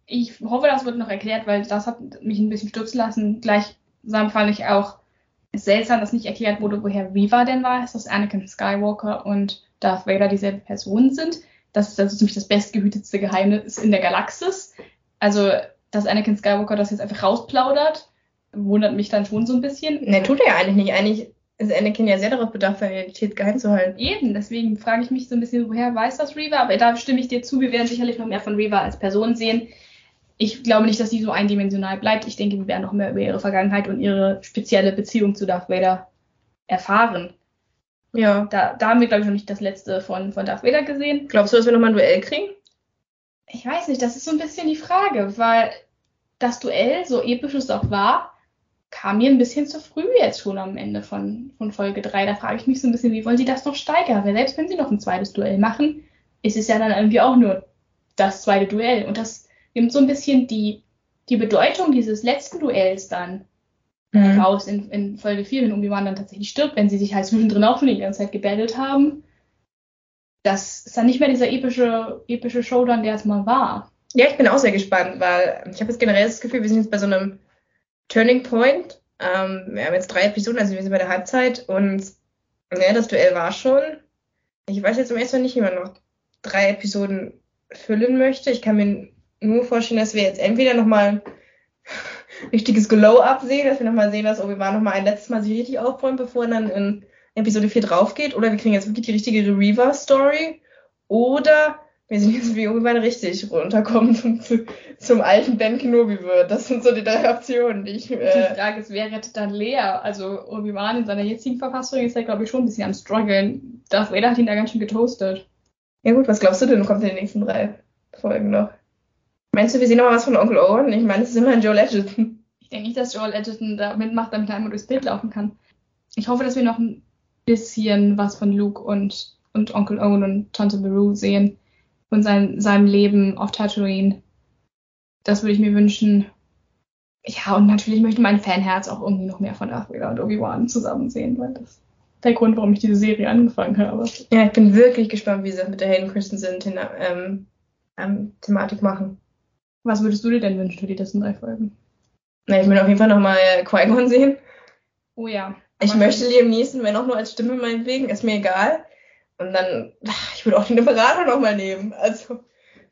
C: ich, hoffe, das wird noch erklärt, weil das hat mich ein bisschen stürzen lassen. Gleichsam fand ich auch seltsam, dass nicht erklärt wurde, woher Reva denn war, dass Anakin Skywalker und Darth Vader dieselbe Person sind. Das ist also ziemlich das bestgehütetste Geheimnis in der Galaxis. Also, dass Anakin Skywalker das jetzt einfach rausplaudert, wundert mich dann schon so ein bisschen.
B: Ne, tut er ja eigentlich nicht. Eigentlich ist Anakin ja sehr darauf bedacht, seine Identität geheim zu halten.
C: Eben, deswegen frage ich mich so ein bisschen, woher weiß das Reva? Aber da stimme ich dir zu, wir werden sicherlich noch mehr von Reva als Person sehen. Ich glaube nicht, dass sie so eindimensional bleibt. Ich denke, wir werden noch mehr über ihre Vergangenheit und ihre spezielle Beziehung zu Darth Vader erfahren. Ja. Da, da haben wir, glaube ich, noch nicht das letzte von, von Darth Vader gesehen.
B: Glaubst du, dass wir nochmal ein Duell kriegen?
C: Ich weiß nicht, das ist so ein bisschen die Frage, weil das Duell, so episch es auch war, kam mir ein bisschen zu früh jetzt schon am Ende von, von Folge 3. Da frage ich mich so ein bisschen, wie wollen sie das noch steigern? Weil selbst wenn sie noch ein zweites Duell machen, ist es ja dann irgendwie auch nur das zweite Duell. Und das nimmt so ein bisschen die, die Bedeutung dieses letzten Duells dann mhm. raus in, in Folge 4, wenn Obi-Wan dann tatsächlich stirbt, wenn sie sich halt zwischendrin auch schon die ganze Zeit gebettelt haben. Das ist dann nicht mehr dieser epische, epische Showdown, der es mal war.
B: Ja, ich bin auch sehr gespannt, weil ich habe jetzt generell das Gefühl, wir sind jetzt bei so einem Turning Point. Ähm, wir haben jetzt drei Episoden, also wir sind bei der Halbzeit und ja, das Duell war schon. Ich weiß jetzt im ersten Mal nicht, wie man noch drei Episoden füllen möchte. Ich kann mir nur vorstellen, dass wir jetzt entweder nochmal ein richtiges Glow-Up sehen, dass wir nochmal sehen, dass Obi-Wan nochmal ein letztes Mal sich richtig aufräumt, bevor er dann in Episode 4 draufgeht. Oder wir kriegen jetzt wirklich die richtige Reaver-Story. Oder wir sind jetzt wie Obi-Wan richtig runterkommt und zu, zum alten Ben Kenobi wird. Das sind so die drei Optionen, die ich.
C: Äh die Frage ist, wer rettet dann Lea? Also Obi-Wan in seiner jetzigen Verfassung ist ja, glaube ich, schon ein bisschen am struggeln. Darth Vader hat ihn da ganz schön getoastet.
B: Ja gut, was glaubst du denn, kommt in den nächsten drei Folgen noch? Meinst du, wir sehen noch mal was von Onkel Owen? Ich meine, es ist immerhin Joel Edgerton.
C: Ich denke nicht, dass Joel Edgerton da mitmacht, damit er einmal durchs Bild laufen kann. Ich hoffe, dass wir noch ein bisschen was von Luke und, und Onkel Owen und Tante Beru sehen von sein, seinem Leben auf Tatooine. Das würde ich mir wünschen. Ja, und natürlich möchte mein Fanherz auch irgendwie noch mehr von Darth Vader und Obi-Wan zusammen sehen, weil das ist der Grund, warum ich diese Serie angefangen habe.
B: Ja, ich bin wirklich gespannt, wie sie das mit der Hayden Christensen ähm, ähm, Thematik machen.
C: Was würdest du dir denn wünschen für die letzten drei Folgen?
B: Na, ich will auf jeden Fall nochmal Qui-Gon sehen.
C: Oh ja.
B: Ich möchte Liam Neeson, wenn auch nur als Stimme meinetwegen, ist mir egal. Und dann, ich würde auch den Imperator nochmal nehmen. Also,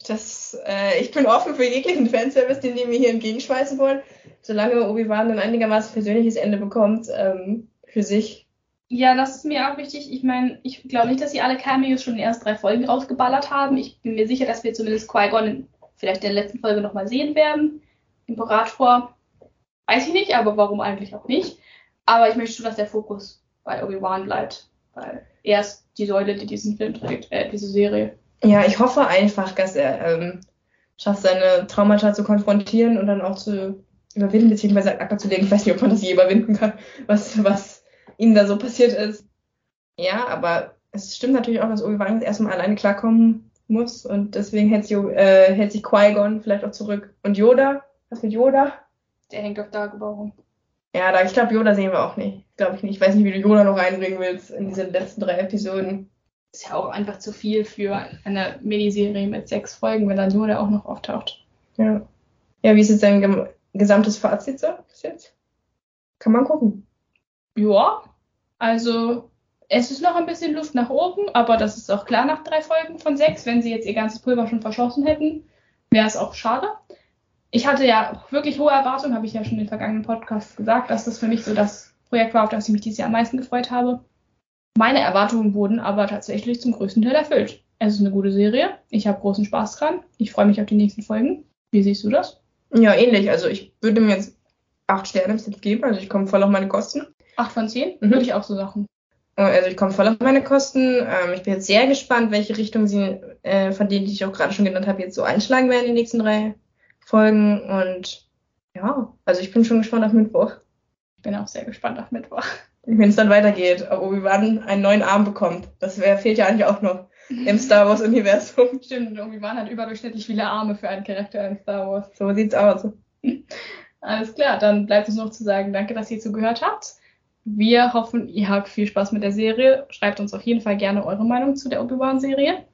B: das, äh, ich bin offen für jeglichen Fanservice, den die mir hier entgegenschmeißen wollen, solange Obi-Wan ein einigermaßen persönliches Ende bekommt, ähm, für sich.
C: Ja, das ist mir auch wichtig. Ich meine, ich glaube nicht, dass sie alle Cameos schon in den ersten drei Folgen rausgeballert haben. Ich bin mir sicher, dass wir zumindest Qui-Gon vielleicht in der letzten Folge nochmal sehen werden. Imperator, weiß ich nicht, aber warum eigentlich auch nicht. Aber ich möchte schon, dass der Fokus bei Obi-Wan bleibt, weil er ist die Säule, die diesen Film trägt, äh, diese Serie.
B: Ja, ich hoffe einfach, dass er ähm, schafft, seine Traumata zu konfrontieren und dann auch zu überwinden, beziehungsweise abzulegen. Ich weiß nicht, ob man das je überwinden kann, was, was ihm da so passiert ist. Ja, aber es stimmt natürlich auch, dass Obi-Wan erstmal alleine klarkommen muss und deswegen hält sich, äh, hält sich Qui-Gon vielleicht auch zurück. Und Yoda? Was mit Yoda?
C: Der hängt auf Dagobah rum.
B: Ja, da, ich glaube, Yoda sehen wir auch nicht. Glaube ich nicht. Ich weiß nicht, wie du Yoda noch reinbringen willst in diese letzten drei Episoden.
C: Ist ja auch einfach zu viel für eine Miniserie mit sechs Folgen, wenn dann Yoda auch noch auftaucht.
B: Ja. Ja, wie ist jetzt dein gesamtes Fazit so bis jetzt? Kann man gucken.
C: Ja, also Es ist noch ein bisschen Luft nach oben, aber das ist auch klar nach drei Folgen von sechs. Wenn sie jetzt ihr ganzes Pulver schon verschossen hätten, wäre es auch schade. Ich hatte ja wirklich hohe Erwartungen, habe ich ja schon in den vergangenen Podcasts gesagt, dass das für mich so das Projekt war, auf das ich mich dieses Jahr am meisten gefreut habe. Meine Erwartungen wurden aber tatsächlich zum größten Teil erfüllt. Es ist eine gute Serie. Ich habe großen Spaß dran. Ich freue mich auf die nächsten Folgen. Wie siehst du das?
B: Ja, ähnlich. Also ich würde mir jetzt acht Sterne geben. Also ich komme voll auf meine Kosten.
C: Acht von zehn?
B: Mhm.
C: Würde ich auch so sagen.
B: Also ich komme voll auf meine Kosten. Ähm, ich bin jetzt sehr gespannt, welche Richtung sie, äh, von denen die ich auch gerade schon genannt habe, jetzt so einschlagen werden in den nächsten drei Folgen. Und ja, also ich bin schon gespannt auf Mittwoch.
C: Ich bin auch sehr gespannt auf Mittwoch.
B: Wenn es dann weitergeht, ob Obi-Wan einen neuen Arm bekommt. Das wär, fehlt ja eigentlich auch noch im Star Wars-Universum.
C: Stimmt, Obi-Wan hat überdurchschnittlich viele Arme für einen Charakter in Star Wars.
B: So sieht's aus.
C: Alles klar, dann bleibt uns noch zu sagen, danke, dass ihr zugehört habt. Wir hoffen, ihr habt viel Spaß mit der Serie. Schreibt uns auf jeden Fall gerne eure Meinung zu der Obi-Wan-Serie.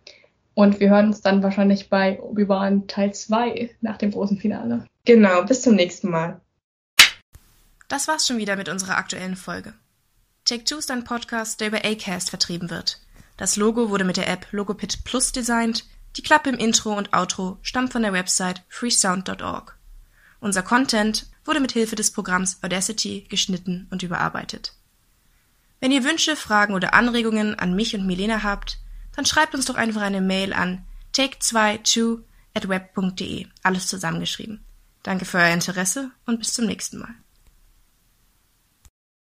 C: Und wir hören uns dann wahrscheinlich bei Obi-Wan Teil 2 nach dem großen Finale.
B: Genau, bis zum nächsten Mal.
A: Das war's schon wieder mit unserer aktuellen Folge. Take Two ist ein Podcast, der über Acast vertrieben wird. Das Logo wurde mit der App Logopit Plus designt. Die Klappe im Intro und Outro stammt von der Website freesound.org. Unser Content wurde mit Hilfe des Programms Audacity geschnitten und überarbeitet. Wenn ihr Wünsche, Fragen oder Anregungen an mich und Milena habt, dann schreibt uns doch einfach eine Mail an take22 at web.de, alles zusammengeschrieben. Danke für euer Interesse und bis zum nächsten Mal.